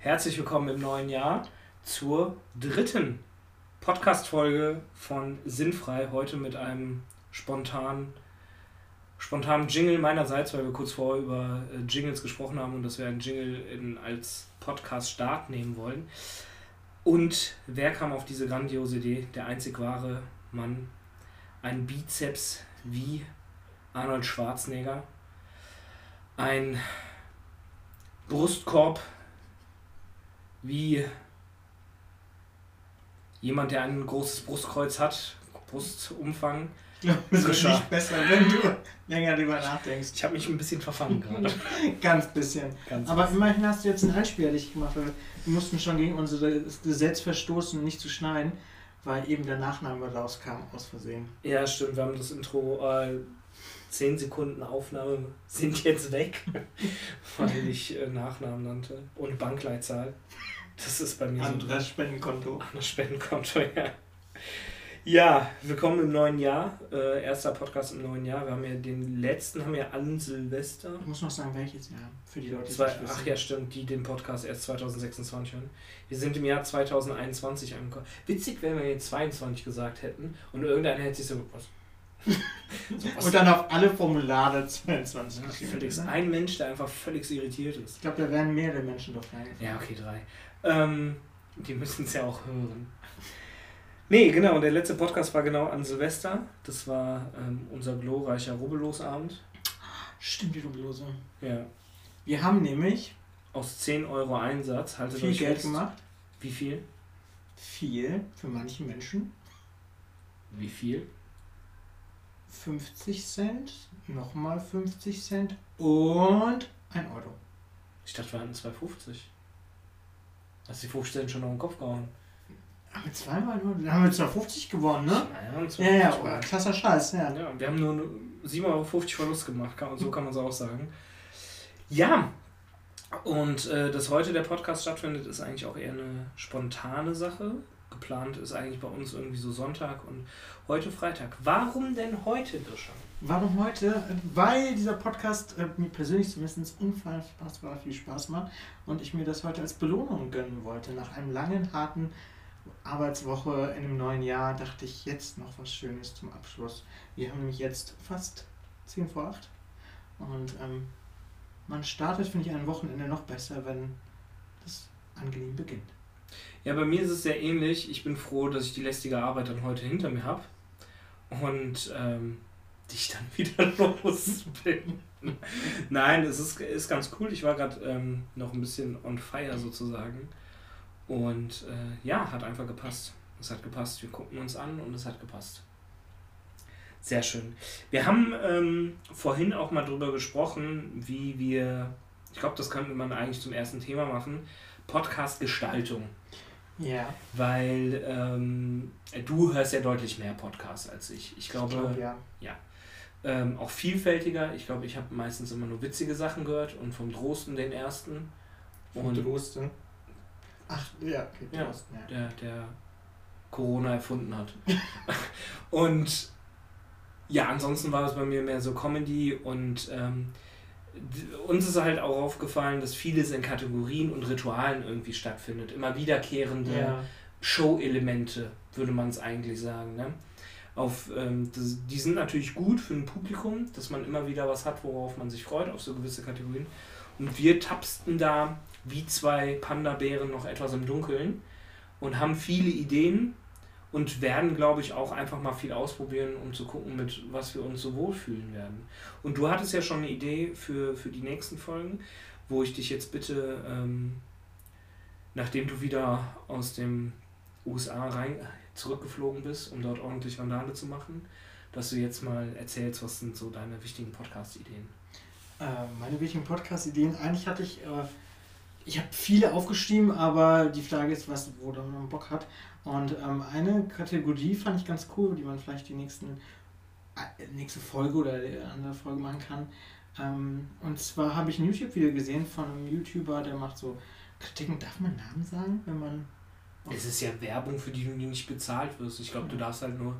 Herzlich willkommen im neuen Jahr zur dritten Podcast-Folge von Sinnfrei. Heute mit einem spontanen, spontanen Jingle meinerseits, weil wir kurz vorher über äh, Jingles gesprochen haben und dass wir einen Jingle in, als Podcast-Start nehmen wollen. Und wer kam auf diese grandiose Idee? Der einzig wahre Mann. Ein Bizeps wie Arnold Schwarzenegger. Ein Brustkorb wie jemand, der ein großes Brustkreuz hat, Brustumfang. Ich glaube, es wird nicht besser, wenn du länger darüber nachdenkst. Ich habe mich ein bisschen verfangen gerade. Ganz bisschen. Ganz Aber immerhin hast du jetzt ein Einspieler dich gemacht. Weil wir mussten schon gegen unser Gesetz verstoßen, nicht zu schneiden, weil eben der Nachname rauskam aus Versehen. Ja, stimmt. Wir haben das Intro äh, 10 Sekunden Aufnahme sind jetzt weg, weil ich äh, Nachnamen nannte und Bankleitzahl. Das ist bei mir An so. An das Spendenkonto. An das Spendenkonto, ja. Ja, willkommen im neuen Jahr. Äh, erster Podcast im neuen Jahr. Wir haben ja den letzten, haben wir an Silvester. Ich muss noch sagen, welches Jahr? Für die Leute, die Zwei, Ach ja, stimmt, die den Podcast erst 2026 hören. Wir sind im Jahr 2021 angekommen. Witzig, wenn wir jetzt 22 gesagt hätten und irgendeiner hätte sich so, was, so, und dann auf alle Formulare 22. Ja, völlig, ein Mensch, der einfach völlig irritiert ist. Ich glaube, da wären mehrere Menschen doch rein. Ja, okay, drei. Ähm, die müssen es ja auch hören. Nee, genau, der letzte Podcast war genau an Silvester. Das war ähm, unser glorreicher Rubbellosabend. Stimmt, die Rubbellose. Ja. Wir haben nämlich aus 10 Euro Einsatz haltet viel Geld fest. gemacht. Wie viel? Viel für manche Menschen. Wie viel? 50 Cent, nochmal 50 Cent und 1 Euro. Ich dachte, wir hatten 2,50. Hast du die 50 Cent schon noch im Kopf gehauen? Haben wir zweimal nur? Dann haben wir 2,50 gewonnen, ne? Ja, ja, ja, ja krasser Scheiß, ja. ja. Wir haben nur 7,50 Euro Verlust gemacht, so kann man es auch sagen. Ja, und äh, dass heute der Podcast stattfindet, ist eigentlich auch eher eine spontane Sache geplant ist eigentlich bei uns irgendwie so Sonntag und heute Freitag. Warum denn heute, Grisha? Warum heute? Weil dieser Podcast äh, mir persönlich zumindest unfassbar viel Spaß macht und ich mir das heute als Belohnung gönnen wollte. Nach einem langen, harten Arbeitswoche in einem neuen Jahr dachte ich jetzt noch was Schönes zum Abschluss. Wir haben nämlich jetzt fast 10 vor 8 und ähm, man startet, finde ich, ein Wochenende noch besser, wenn das angenehm beginnt. Ja, bei mir ist es sehr ähnlich. Ich bin froh, dass ich die lästige Arbeit dann heute hinter mir habe und ähm, dich dann wieder los bin. Nein, es ist, ist ganz cool. Ich war gerade ähm, noch ein bisschen on fire sozusagen. Und äh, ja, hat einfach gepasst. Es hat gepasst. Wir gucken uns an und es hat gepasst. Sehr schön. Wir haben ähm, vorhin auch mal drüber gesprochen, wie wir, ich glaube, das könnte man eigentlich zum ersten Thema machen, Podcast-Gestaltung. Ja. Weil ähm, du hörst ja deutlich mehr Podcasts als ich. Ich glaube, ich glaub, ja. ja. Ähm, auch vielfältiger. Ich glaube, ich habe meistens immer nur witzige Sachen gehört und vom Drosten den ersten. Und Drosten? Ach, ja, okay, ja, Drosten, ja. Der, der Corona erfunden hat. und ja, ansonsten war es bei mir mehr so Comedy und ähm, uns ist halt auch aufgefallen, dass vieles in Kategorien und Ritualen irgendwie stattfindet. Immer wiederkehrende ja. Show-Elemente, würde man es eigentlich sagen. Ne? Auf, ähm, das, die sind natürlich gut für ein Publikum, dass man immer wieder was hat, worauf man sich freut, auf so gewisse Kategorien. Und wir tapsten da wie zwei Panda-Bären noch etwas im Dunkeln und haben viele Ideen und werden, glaube ich, auch einfach mal viel ausprobieren, um zu gucken, mit was wir uns so wohlfühlen werden. Und du hattest ja schon eine Idee für, für die nächsten Folgen, wo ich dich jetzt bitte, ähm, nachdem du wieder aus dem USA rein, zurückgeflogen bist, um dort ordentlich Randale zu machen, dass du jetzt mal erzählst, was sind so deine wichtigen Podcast-Ideen? Äh, meine wichtigen Podcast-Ideen, eigentlich hatte ich, äh, ich habe viele aufgeschrieben, aber die Frage ist, was, wo man Bock hat. Und ähm, eine Kategorie fand ich ganz cool, die man vielleicht die nächsten, äh, nächste Folge oder die andere Folge machen kann. Ähm, und zwar habe ich ein YouTube-Video gesehen von einem YouTuber, der macht so Kritiken. Darf man Namen sagen, wenn man. Es ist ja Werbung, für die du nicht bezahlt wirst. Ich glaube, du darfst halt nur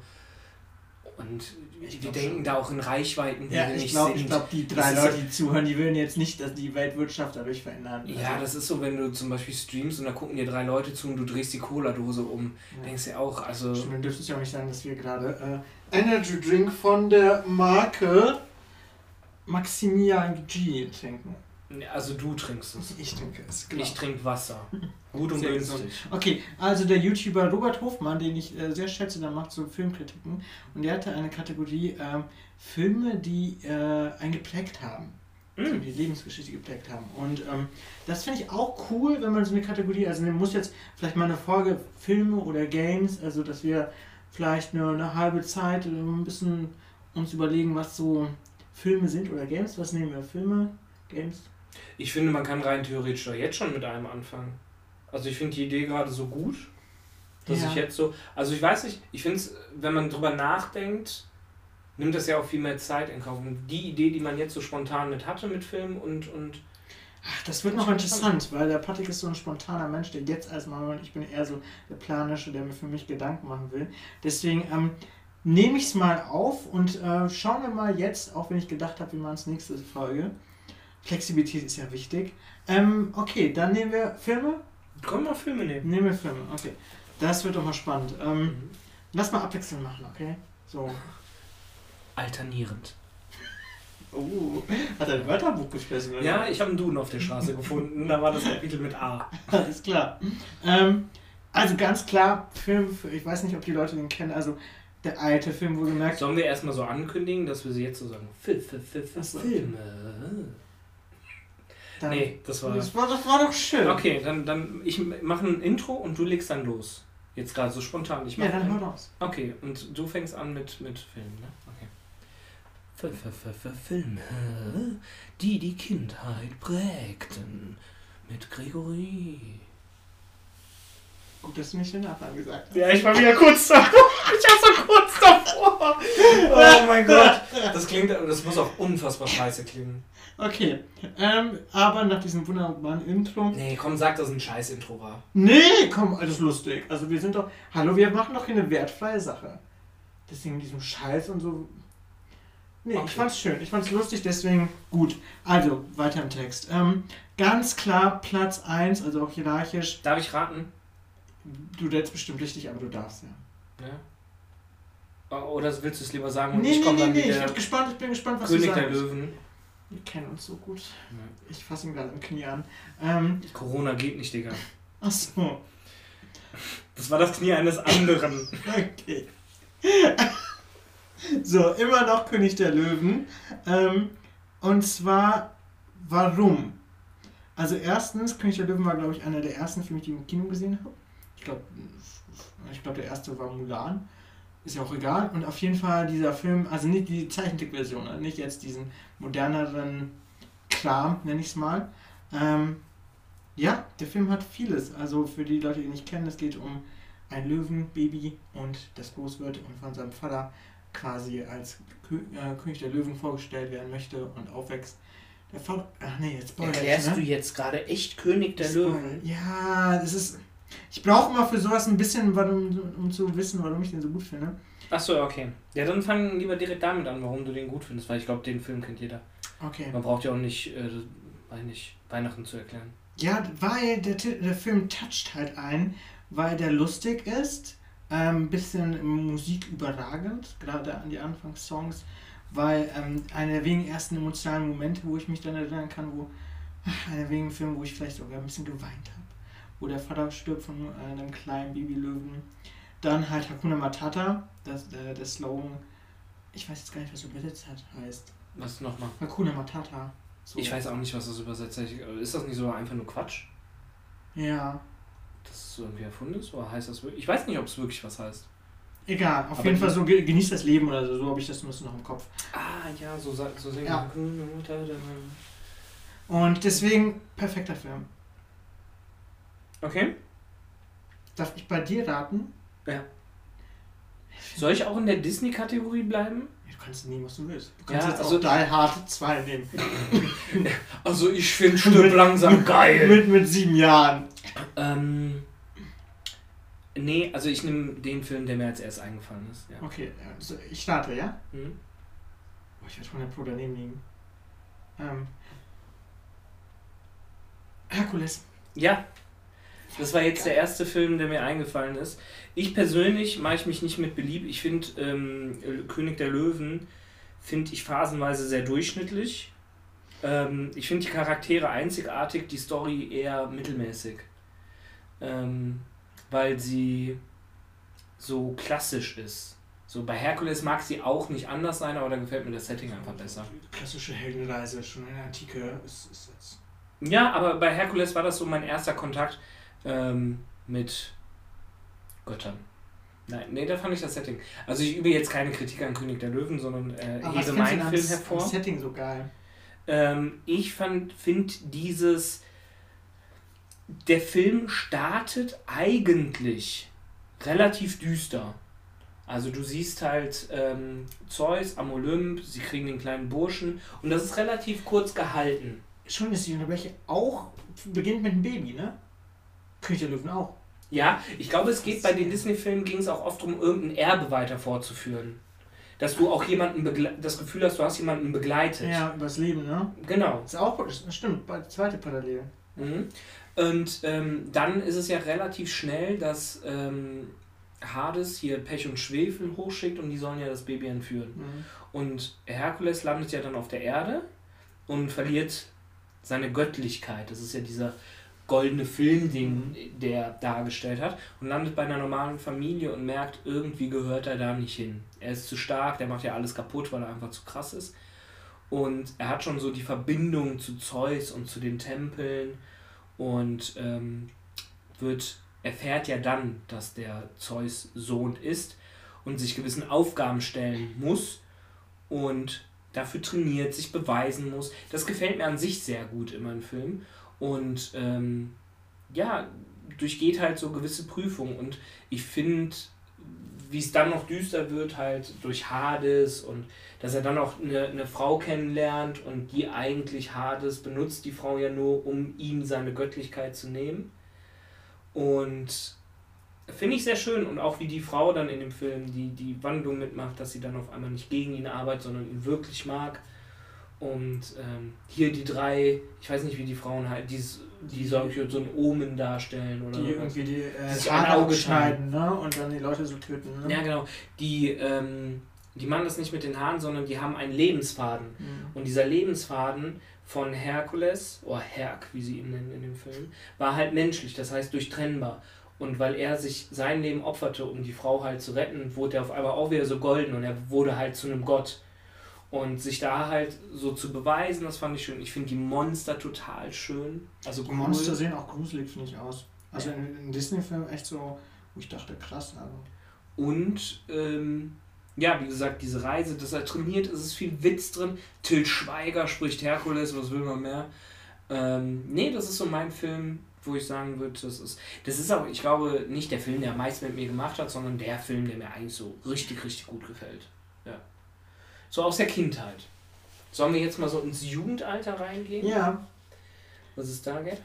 Und Ich die glaub denken schon. da auch in Reichweiten, die Ja, wir ich nicht glaube, sind. ich glaub, die drei Leute, die zuhören, die würden jetzt nicht dass die Weltwirtschaft dadurch verändern. Ja, Also, das ist so, wenn du zum Beispiel streamst und da gucken dir drei Leute zu und du drehst die Cola-Dose um. Ja. Denkst du auch, also. Stimmt, dann dürftest du ja auch nicht sagen, dass wir gerade äh, Energy Drink von der Marke Maximilian G trinken. Also du trinkst es. Ich trinke es, genau. Ich trinke Wasser. Gut und günstig. Okay, also der YouTuber Robert Hofmann, den ich äh, sehr schätze, der macht so Filmkritiken und der hatte eine Kategorie ähm, Filme, die äh, einen geprägt haben. Also Mm. die Lebensgeschichte geprägt haben. Und ähm, das finde ich auch cool, wenn man so eine Kategorie, also man muss jetzt vielleicht mal eine Folge Filme oder Games, also dass wir vielleicht nur eine halbe Zeit äh, ein bisschen uns überlegen, was so Filme sind oder Games. Was nehmen wir? Filme, Games? Ich finde, man kann rein theoretisch doch jetzt schon mit einem anfangen. Also ich finde die Idee gerade so gut, dass Ja. ich jetzt so. Also ich weiß nicht, ich finde es, wenn man drüber nachdenkt, nimmt das ja auch viel mehr Zeit in Kauf. Und die Idee, die man jetzt so spontan mit hatte mit Film und, und Ach, das wird noch interessant, weil der Patrick ist so ein spontaner Mensch, der jetzt erstmal, und ich bin eher so der Planische, der mir für mich Gedanken machen will. Deswegen ähm, nehme ich es mal auf und äh, schauen wir mal jetzt, auch wenn ich gedacht habe, wir machen es nächste Folge. Flexibilität ist ja wichtig. Ähm, okay, dann nehmen wir Filme. können wir Filme nehmen. Nehmen wir Filme, okay. Das wird doch mal spannend. Ähm, lass mal abwechselnd machen, okay? So. Alternierend. Oh, hat er ein Wörterbuch geschlossen, oder? Ja, ich habe einen Duden auf der Straße gefunden, da war das Kapitel mit A. Alles klar. Ähm, also ganz klar, Film, für- ich weiß nicht, ob die Leute den kennen, also der alte Film, wo gemerkt, Sollen wir erstmal so ankündigen, dass wir sie jetzt so sagen? Fil, Fil, Fil, Fil, Ach so. Filme. Dann, Nee, das war. das, war, das war doch schön. Okay, dann, dann ich mache ein Intro und du legst dann los. Jetzt gerade so spontan. Ich Ja, mach dann ein- hör raus. Okay, und du fängst an mit, mit Filmen, ne? Okay. F -f -f -f Filme, die die Kindheit prägten. Mit Gregory. Gut, dass du nicht den Nachnamen gesagt hast. Ja, ich war wieder kurz davor. Ich war so kurz davor. Oh mein Gott. Das klingt, das muss auch unfassbar scheiße klingen. Okay, ähm, aber nach diesem wunderbaren Intro. Nee, komm, sag, dass es ein scheiß Intro war. Nee, komm, alles lustig. Also wir sind doch. Hallo, wir machen doch hier eine wertfreie Sache. Deswegen mit diesem Scheiß und so. Nee, Okay. ich fand's schön. Ich fand's lustig, deswegen gut. Also, weiter im Text. Ähm, ganz klar Platz 1, also auch hierarchisch. Darf ich raten? Du jetzt bestimmt richtig, aber du darfst ja. Ja. Oh, Oder willst du es lieber sagen und Nee, ich nee, nee, nee, ich der bin gespannt, ich bin gespannt, was König du der sagst. Löwen. Wir kennen uns so gut. Ich fasse ihn gerade im Knie an. Ähm, Corona geht nicht, Digga. achso, Das war das Knie eines anderen. okay. so, immer noch König der Löwen. Ähm, und zwar, warum? Also erstens, König der Löwen war, glaube ich, einer der ersten Filme, die ich im Kino gesehen habe. Ich glaube, ich glaube, der erste war Mulan. Ist ja auch egal. Und auf jeden Fall dieser Film, also nicht die Zeichentrickversion, also nicht jetzt diesen moderneren Kram, nenne ich es mal. Ähm, ja, der Film hat vieles. Also für die Leute, die ihn nicht kennen, es geht um ein Löwenbaby und das groß wird und von seinem Vater quasi als Kö äh, König der Löwen vorgestellt werden möchte und aufwächst. Der Vater, ach nee, jetzt spoilere ich, Erklärst ne? du jetzt gerade echt König der Spoiler. Löwen? Ja, das ist. Ich brauche immer für sowas ein bisschen, warum, um zu wissen, warum ich den so gut finde. Achso, okay. Ja, dann fang lieber direkt damit an, warum du den gut findest, weil ich glaube, den Film kennt jeder. Okay. Man braucht ja auch nicht, äh, weiß nicht, Weihnachten zu erklären. Ja, weil der, der Film toucht halt ein, weil der lustig ist, ein bisschen Musik überragend, gerade an die Anfangssongs, weil ähm, einer der wenigen ersten emotionalen Momente, wo ich mich dann erinnern kann, wo einer der wenigen Filme, wo ich vielleicht sogar ein bisschen geweint habe, wo der Vater stirbt von einem kleinen Babylöwen. Dann halt Hakuna Matata, das, äh, der Slogan, ich weiß jetzt gar nicht, was übersetzt hat, heißt. Was nochmal? Hakuna Matata. So. Ich weiß auch nicht, was das übersetzt heißt. Ist das nicht so einfach nur Quatsch? Ja. Dass es so irgendwie erfunden ist? Oder heißt das wirklich? Ich weiß nicht, ob es wirklich was heißt. Egal, auf Aber jeden Fall so ge- genießt das Leben oder so, so habe ich das noch im Kopf. Ah, ja, so, so singen. Ja. Und deswegen perfekter Film. Okay. Darf ich bei dir raten? Soll ich auch in der Disney-Kategorie bleiben? Ja, Du kannst nehmen, was du willst. Du kannst Ja, jetzt also- auch Die Hard 2 nehmen. Also, ich finde Stirb langsam geil. Mit, mit sieben Jahren. Ähm, Nee, also ich nehme den Film, der mir als erst eingefallen ist. Ja. Okay, also ich starte, ja? Mhm. Oh, ich werde 100 Pro daneben liegen. Ähm. Herkules. Ja, das war jetzt der erste Film, der mir eingefallen ist. Ich persönlich mache ich mich nicht mit beliebt. Ich finde ähm, König der Löwen finde ich phasenweise sehr durchschnittlich. Ähm, ich finde die Charaktere einzigartig, die Story eher mittelmäßig. Ähm, weil sie so klassisch ist. So bei Herkules mag sie auch nicht anders sein, aber da gefällt mir das Setting einfach besser. Klassische Heldenreise, schon in der Antike ist, ist jetzt. Ja, aber bei Herkules war das so mein erster Kontakt ähm, mit Göttern. Nein, nee, da fand ich das Setting. Also ich übe jetzt keine Kritik an König der Löwen, sondern äh, Aber hebe meinen Film ans- hervor. ans Setting so geil. Ähm, ich finde dieses. Der Film startet eigentlich relativ düster. Also du siehst halt ähm, Zeus am Olymp, sie kriegen den kleinen Burschen und das ist relativ kurz gehalten. Schon ist die unterbreche auch beginnt mit einem Baby, ne? König der Löwen auch. Ja, ich glaube, es geht bei den Disney-Filmen ging es auch oft darum, irgendein Erbe weiter fortzuführen. Dass du auch jemanden das Gefühl hast, du hast jemanden begleitet. Ja, übers Leben, ne? Genau. Ist auch, das stimmt, zweite Parallel. Mhm. Und ähm, dann ist es ja relativ schnell, dass ähm, Hades hier Pech und Schwefel hochschickt und die sollen ja das Baby entführen. Mhm. Und Herkules landet ja dann auf der Erde und verliert seine Göttlichkeit. Das ist ja dieser goldene Film, den der dargestellt hat. Und landet bei einer normalen Familie und merkt, irgendwie gehört er da nicht hin. Er ist zu stark, der macht ja alles kaputt, weil er einfach zu krass ist. Und er hat schon so die Verbindung zu Zeus und zu den Tempeln und ähm, wird, erfährt ja dann, dass der Zeus Sohn ist und sich gewissen Aufgaben stellen muss und dafür trainiert, sich beweisen muss. Das gefällt mir an sich sehr gut immer im Film. Und ähm, ja, durchgeht halt so gewisse Prüfungen. Und ich finde, wie es dann noch düster wird, halt durch Hades und dass er dann auch eine, eine Frau kennenlernt und die eigentlich Hades benutzt, die Frau ja nur, um ihm seine Göttlichkeit zu nehmen. Und finde ich sehr schön und auch wie die Frau dann in dem Film die, die Wandlung mitmacht, dass sie dann auf einmal nicht gegen ihn arbeitet, sondern ihn wirklich mag. Und ähm, hier die drei, ich weiß nicht wie die Frauen halt, die, die so, so ein Omen darstellen oder Die irgendwie die äh, sich Haare abschneiden, ne? Und dann die Leute so töten, ne? Ja, genau. Die, ähm, die machen das nicht mit den Haaren, sondern die haben einen Lebensfaden. Mhm. Und dieser Lebensfaden von Herkules, oder Herk, wie sie ihn nennen in dem Film, war halt menschlich, das heißt durchtrennbar. Und weil er sich sein Leben opferte, um die Frau halt zu retten, wurde er auf einmal auch wieder so golden und er wurde halt zu einem Gott. Und sich da halt so zu beweisen, das fand ich schön. Ich finde die Monster total schön. Also Die cool. Monster sehen auch gruselig, finde ich, aus. Also Ja. in, in Disney-Filmen echt so, wo ich dachte, krass, aber. Und ähm, ja, wie gesagt, diese Reise, dass er trainiert, es ist viel Witz drin. Till Schweiger spricht Herkules, was will man mehr? Ähm, nee, das ist so mein Film, wo ich sagen würde, das ist. Das ist auch, ich glaube, nicht der Film, der am meisten mit mir gemacht hat, sondern der Film, der mir eigentlich so richtig, richtig gut gefällt. So aus der Kindheit. Sollen wir jetzt mal so ins Jugendalter reingehen? Ja, Was es da gibt?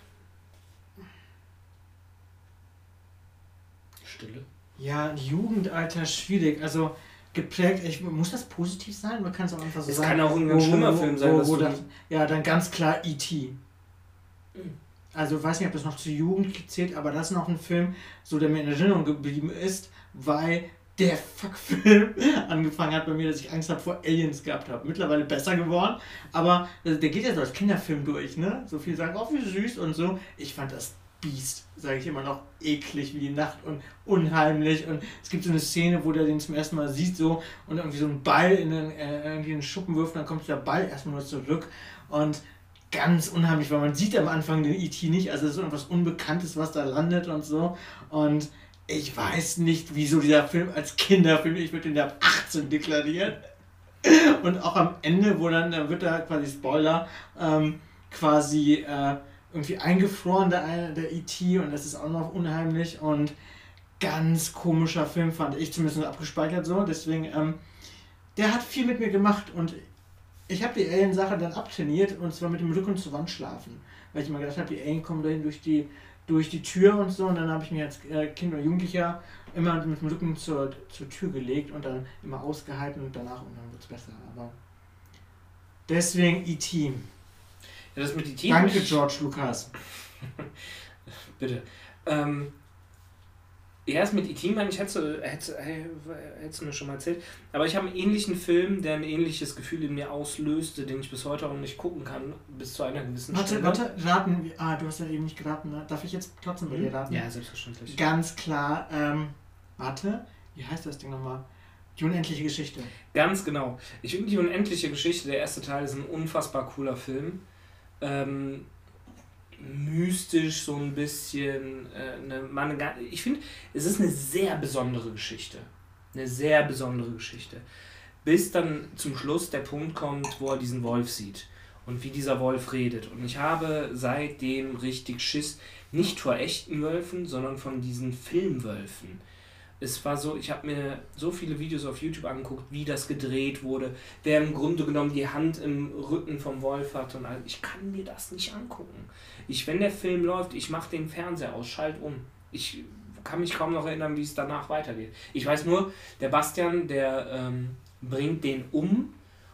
Stille. ja, Jugendalter schwierig. Also geprägt, ich, muss das positiv sein? Man kann es auch einfach so Es sagen. kann auch ein ganz schlimmer Film sein, wo, wo das, Ja, dann ganz klar E.T. Mhm. Also ich weiß nicht, ob das noch zur Jugend zählt, aber das ist noch ein Film, so der mir in Erinnerung geblieben ist, weil der Fuck-Film angefangen hat bei mir, dass ich Angst habe vor Aliens gehabt habe. Mittlerweile besser geworden, aber äh, der geht ja so als Kinderfilm durch, ne? So viele sagen, oh wie süß und so. Ich fand das Biest, sage ich immer noch, eklig wie die Nacht und unheimlich. Und es gibt so eine Szene, wo der den zum ersten Mal sieht so und irgendwie so einen Ball in den, äh, irgendwie in den Schuppen wirft, dann kommt der Ball erstmal nur zurück und ganz unheimlich, weil man sieht am Anfang den E.T. nicht, also es ist irgendwas Unbekanntes, was da landet und so. Und ich weiß nicht, wieso dieser Film als Kinderfilm, ich würde den ab 18 deklarieren. Und auch am Ende, wo dann, dann wird da quasi Spoiler, ähm, quasi äh, irgendwie eingefroren, der, der E.T. und das ist auch noch unheimlich und ganz komischer Film fand ich zumindest abgespeichert so, deswegen, ähm, der hat viel mit mir gemacht und ich habe die Alien-Sache dann abtrainiert und zwar mit dem Rücken zur Wand schlafen, weil ich immer gedacht habe, die Alien kommen dahin durch die durch die Tür und so. Und dann habe ich mich als äh, Kind oder Jugendlicher immer mit dem Rücken zur, zur Tür gelegt und dann immer ausgehalten und danach und dann wird es besser. Aber deswegen E.T. Ja, das mit E.T. Danke, George Lucas. Bitte. Ähm, ja, das mit E.T. meine ich, hättest, hättest du mir schon mal erzählt. Aber ich habe einen ähnlichen Film, der ein ähnliches Gefühl in mir auslöste, den ich bis heute auch nicht gucken kann, bis zu einer gewissen Warte, Stelle. warte, raten. wir- Ah, du hast ja eben nicht geraten. Ne? Darf ich jetzt trotzdem bei dir raten? Ja, selbstverständlich. Ganz klar. Ähm, warte, wie heißt das Ding nochmal? Die unendliche Geschichte. Ganz genau. Ich finde die unendliche Geschichte, der erste Teil, ist ein unfassbar cooler Film. Ähm, mystisch so ein bisschen. Äh, eine, ga- ich finde, es ist eine sehr besondere Geschichte. Eine sehr besondere Geschichte. Bis dann zum Schluss der Punkt kommt, wo er diesen Wolf sieht und wie dieser Wolf redet. Und ich habe seitdem richtig Schiss, nicht vor echten Wölfen, sondern von diesen Filmwölfen. Es war so, ich habe mir so viele Videos auf YouTube angeguckt, wie das gedreht wurde, wer im Grunde genommen die Hand im Rücken vom Wolf hat und all. Ich kann mir das nicht angucken. Ich, wenn der Film läuft, ich mache den Fernseher aus, schalt um. Ich kann mich kaum noch erinnern, wie es danach weitergeht. Ich weiß nur, der Bastian, der ähm, bringt den um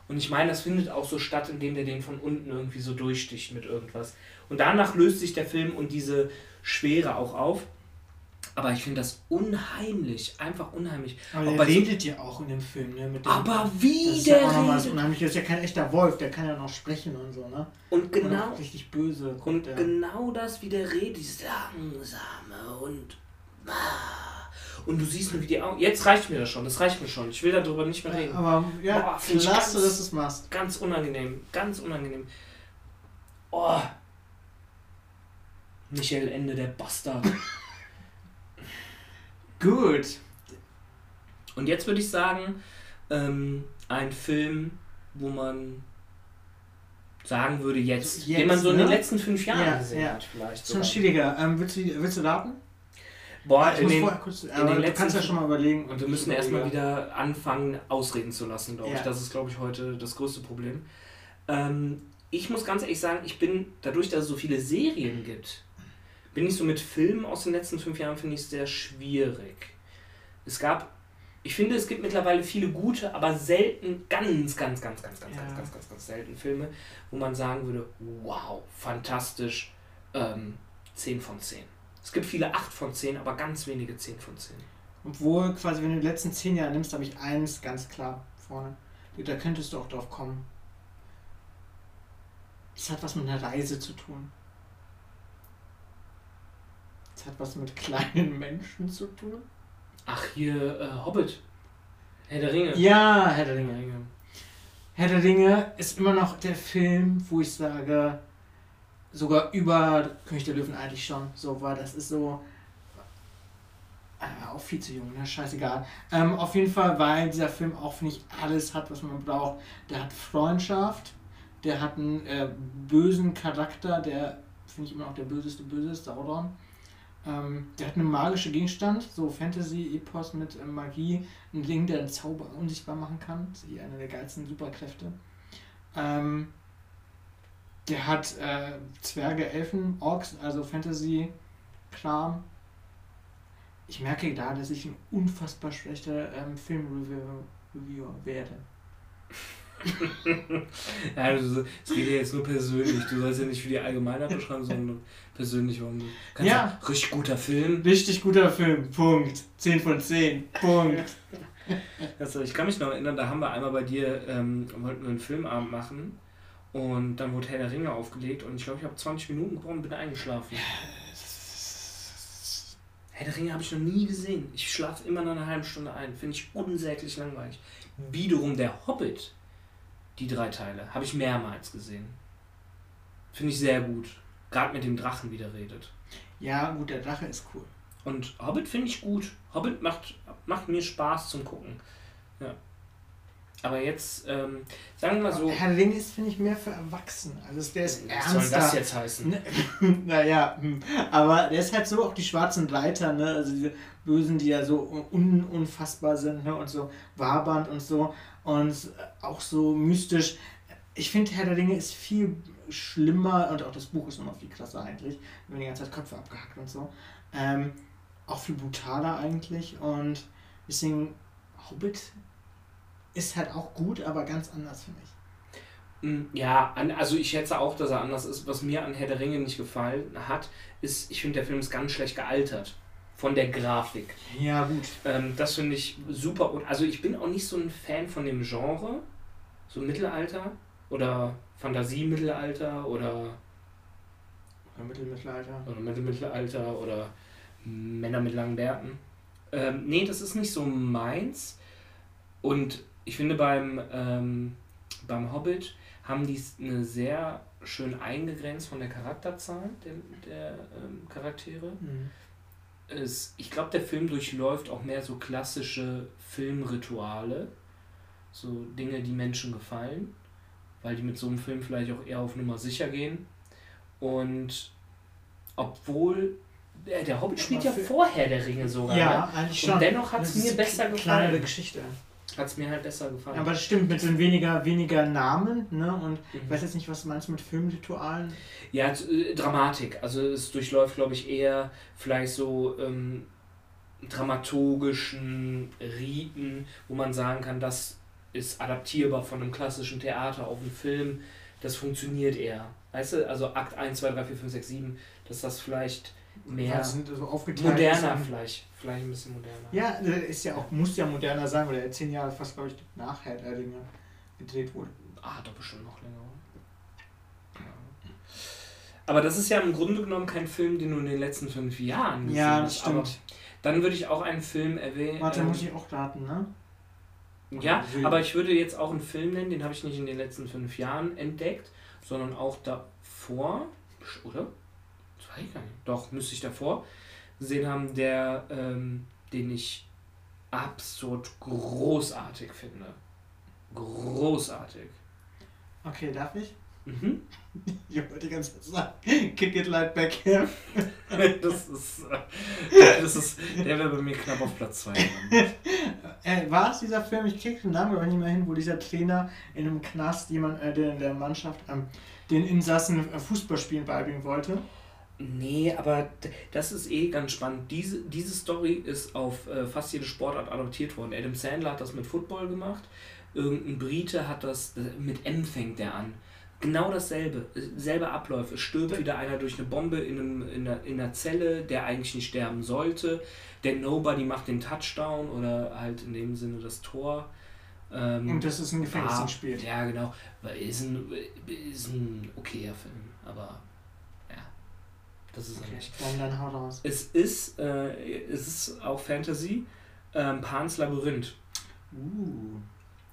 und ich meine, das findet auch so statt, indem der den von unten irgendwie so durchsticht mit irgendwas. Und danach löst sich der Film und diese Schwere auch auf. Aber ich finde das unheimlich, einfach unheimlich. Aber der bei so- redet ja auch in dem Film, ne? Mit dem, Aber wie das ist der ja auch redet. Unheimliche. Das ist ja kein echter Wolf, der kann ja noch sprechen und so, ne? Und Und genau, auch richtig böse. und der. genau das, wie der redet, dieses langsame und und du siehst nur, wie die Augen. Jetzt reicht mir das schon, das reicht mir schon. Ich will darüber nicht mehr reden. Aber ja, Boah, ich ganz- dass du es machst. Ganz unangenehm, ganz unangenehm. Oh. Michael Ende, der Bastard. Gut. Und jetzt würde ich sagen, ähm, ein Film, wo man sagen würde, jetzt, Jetzt, den man so in den ne? letzten fünf Jahren Ja, gesehen ja. hat, vielleicht. Schon schwieriger. Ähm, willst, du, willst du raten? Boah, ich in den, kurz, den aber du letzten kannst ja schon mal überlegen. und wir müssen Ich erstmal wieder anfangen, ausreden zu lassen, glaube ich. Ja. Das ist, glaube ich, heute das größte Problem. Ähm, ich muss ganz ehrlich sagen, ich bin, dadurch, dass es so viele Serien gibt, bin ich so mit Filmen aus den letzten fünf Jahren, finde ich sehr schwierig. Es gab, ich finde, es gibt mittlerweile viele gute, aber selten, ganz, ganz, ganz, ganz, ganz, Ja. ganz, ganz, ganz, ganz selten Filme, wo man sagen würde, wow, fantastisch, ähm, 10 von 10. Es gibt viele 8 von 10, aber ganz wenige 10 von 10. Obwohl, quasi, wenn du die letzten zehn Jahre nimmst, habe ich eins ganz klar vorne. Da könntest du auch drauf kommen. Das hat was mit einer Reise zu tun. Das hat was mit kleinen Menschen zu tun. Ach, hier, äh, Hobbit. Herr der Ringe. Ja, Herr der Ringe. Herr der Ringe ist immer noch der Film, wo ich sage, sogar über König der Löwen eigentlich schon. So, weil das ist so. Äh, auch viel zu jung, ne? Scheißegal. Ähm, auf jeden Fall, weil dieser Film auch, finde ich, alles hat, was man braucht. Der hat Freundschaft, der hat einen äh, bösen Charakter, der, finde ich, immer noch der böseste Böse ist, Sauron. Ähm, der hat einen magischen Gegenstand, so Fantasy-Epos mit äh, Magie, ein Ding, der den Zauber unsichtbar machen kann. Das ist hier eine der geilsten Superkräfte. Ähm, der hat äh, Zwerge, Elfen, Orks, also Fantasy-Kram. Ich merke da, dass ich ein unfassbar schlechter ähm, Film-Reviewer werde. Ja, also, es geht ja jetzt nur persönlich. Du sollst ja nicht für die Allgemeinheit beschreiben, sondern persönlich, warum du. Kannst Ja. sagen, richtig guter Film. Richtig guter Film, Punkt. 10 von 10, Punkt. Also, ich kann mich noch erinnern, da haben wir einmal bei dir, ähm, wollten wir einen Filmabend machen. Und dann wurde Herr der Ringe aufgelegt und ich glaube, ich habe 20 Minuten gebraucht und bin eingeschlafen. Herr der Ringe habe ich noch nie gesehen. Ich schlafe immer nach einer halben Stunde ein. Finde ich unsäglich langweilig. Wiederum der Hobbit, die drei Teile, habe ich mehrmals gesehen. Finde ich sehr gut. Gerade mit dem Drachen, wie der redet. Ja, gut, der Drache ist cool. Und Hobbit finde ich gut. Hobbit macht, macht mir Spaß zum Gucken. Ja. Aber jetzt, ähm, sagen wir mal so. Herr Ring ist, finde ich, mehr für Erwachsene. Also der ist Was soll ernster. das jetzt heißen? Ne, naja, hm. aber der ist halt so auch die schwarzen Reiter, ne? Also diese Bösen, die ja so un unfassbar sind, ne? Und so wabernd und so. Und auch so mystisch. Ich finde, Herr der Ringe ist viel schlimmer und auch das Buch ist nochmal viel krasser eigentlich. Da werden die ganze Zeit Köpfe abgehackt und so. Ähm, auch viel brutaler eigentlich und deswegen Hobbit ist halt auch gut, aber ganz anders finde ich. Mm, ja, also ich schätze auch, dass er anders ist. Was mir an Herr der Ringe nicht gefallen hat, ist, ich finde, der Film ist ganz schlecht gealtert. Von der Grafik. Ja, gut. Ähm, das finde ich super. Und also ich bin auch nicht so ein Fan von dem Genre. So Mittelalter oder Fantasie-Mittelalter oder. Oder Mittelmittelalter. Oder Mittelmittelalter oder Männer mit langen Bärten. Ähm, nee, das ist nicht so meins. Und ich finde beim, ähm, beim Hobbit haben die eine sehr schön eingegrenzt von der Charakterzahl der, der ähm, Charaktere. Mhm. Es, ich glaube, der Film durchläuft auch mehr so klassische Filmrituale, so Dinge, die Menschen gefallen, weil die mit so einem Film vielleicht auch eher auf Nummer sicher gehen. Und obwohl der, der Hobbit spielt ja vorher der Ringe sogar. Ja, ne? eigentlich schon. Und dennoch hat es mir besser gefallen. Kleinere Geschichte hat es mir halt besser gefallen. Aber das stimmt, mit so weniger, weniger Namen, ne? Und mhm. ich weiß jetzt nicht, was du meinst mit Filmritualen? Ja, äh, Dramatik. Also es durchläuft, glaube ich, eher vielleicht so ähm, dramaturgischen Riten, wo man sagen kann, das ist adaptierbar von einem klassischen Theater auf einen Film. Das funktioniert eher. Weißt du, also Akt 1, 2, 3, 4, 5, 6, 7, dass das vielleicht mehr moderner vielleicht. Vielleicht ein bisschen moderner. Ja, ist ja auch, muss ja moderner sein, weil er zehn Jahre fast, glaube ich, nach Herr der Ringe gedreht wurde. Ah, doch bestimmt noch länger. Ja. Aber das ist ja im Grunde genommen kein Film, den du in den letzten fünf Jahren gesehen Ja, das stimmt. Aber dann würde ich auch einen Film erwähnen. Warte, ähm, muss ich auch raten, ne? Ja, aber ich würde jetzt auch einen Film nennen, den habe ich nicht in den letzten fünf Jahren entdeckt, sondern auch davor, oder? Das weiß ich gar nicht. Doch, müsste ich davor gesehen haben, der, ähm, den ich absurd großartig finde. Großartig. Okay, darf ich? Mhm. Ich wollte die ganze Zeit sagen, kick it like back here. das ist, äh, das ist, der wäre bei mir knapp auf Platz 2 äh, War es dieser Film, ich kriege den Namen aber nicht mehr hin, wo dieser Trainer in einem Knast jemand, äh, der in der Mannschaft ähm, den Insassen äh, Fußballspielen beibringen wollte? Nee, aber das ist eh ganz spannend. Diese, diese Story ist auf äh, fast jede Sportart adoptiert worden. Adam Sandler hat das mit Football gemacht. Irgendein Brite hat das, mit M fängt der an. Genau dasselbe, selbe Abläufe. Stirbt wieder einer durch eine Bombe in, einem, in, einer, in einer Zelle, der eigentlich nicht sterben sollte. Der Nobody macht den Touchdown oder halt in dem Sinne das Tor. Ähm, Und das ist ein Gefängnisspiel. Ah, ja, genau. Ist ein, ist ein okayer Film, aber das ist okay. nicht. Dann hau raus. Es ist, äh, es ist auch Fantasy. Ähm, Pans Labyrinth. Uh.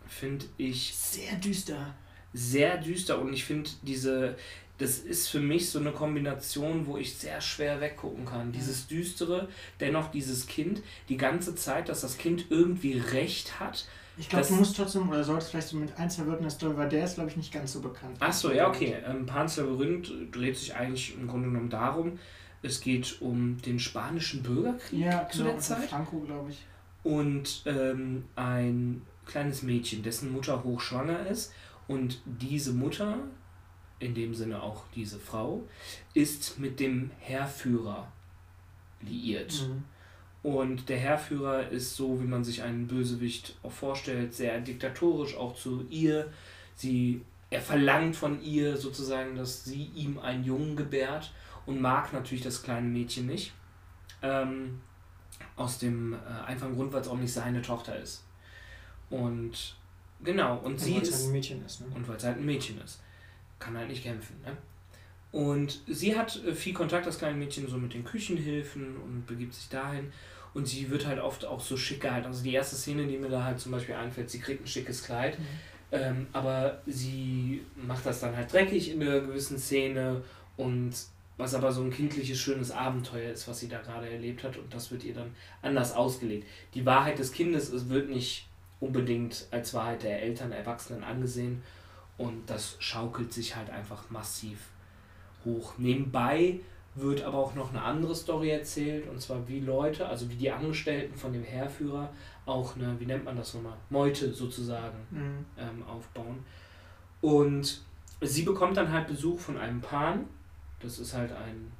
Finde ich. Sehr düster. Sehr düster und ich finde diese. Das ist für mich so eine Kombination, wo ich sehr schwer weggucken kann. Dieses Düstere, dennoch dieses Kind, die ganze Zeit, dass das Kind irgendwie Recht hat, ich glaube, du musst trotzdem, oder solltest vielleicht so mit ein, zwei Wörtern Story, weil der ist, glaube ich, nicht ganz so bekannt. Achso, ja, okay. Ähm, Pans Labyrinth dreht sich eigentlich im Grunde genommen darum, es geht um den spanischen Bürgerkrieg ja, zu genau, der Zeit. Franco, glaube ich. Und ähm, ein kleines Mädchen, dessen Mutter hochschwanger ist. Und diese Mutter, in dem Sinne auch diese Frau, ist mit dem Heerführer liiert. Mhm. Und der Herrführer ist so, wie man sich einen Bösewicht auch vorstellt, sehr diktatorisch auch zu ihr. Sie, er verlangt von ihr sozusagen, dass sie ihm einen Jungen gebärt und mag natürlich das kleine Mädchen nicht. Ähm, aus dem äh, einfachen Grund, weil es auch nicht seine Tochter ist. Und genau, und, und sie ist. Halt ein Mädchen ist, ne? Und weil es halt ein Mädchen ist. Kann halt nicht kämpfen, ne? Und sie hat äh, viel Kontakt, das kleine Mädchen, so mit den Küchenhilfen und begibt sich dahin. Und sie wird halt oft auch so schick gehalten. Also die erste Szene, die mir da halt zum Beispiel einfällt, sie kriegt ein schickes Kleid, mhm. ähm, aber sie macht das dann halt dreckig in einer gewissen Szene und was aber so ein kindliches, schönes Abenteuer ist, was sie da gerade erlebt hat und das wird ihr dann anders ausgelegt. Die Wahrheit des Kindes es wird nicht unbedingt als Wahrheit der Eltern, Erwachsenen angesehen und das schaukelt sich halt einfach massiv hoch. Nebenbei wird aber auch noch eine andere Story erzählt, und zwar wie Leute, also wie die Angestellten von dem Heerführer auch eine, wie nennt man das nochmal, Meute sozusagen mhm. ähm, aufbauen. Und sie bekommt dann halt Besuch von einem Pan. Das ist halt ein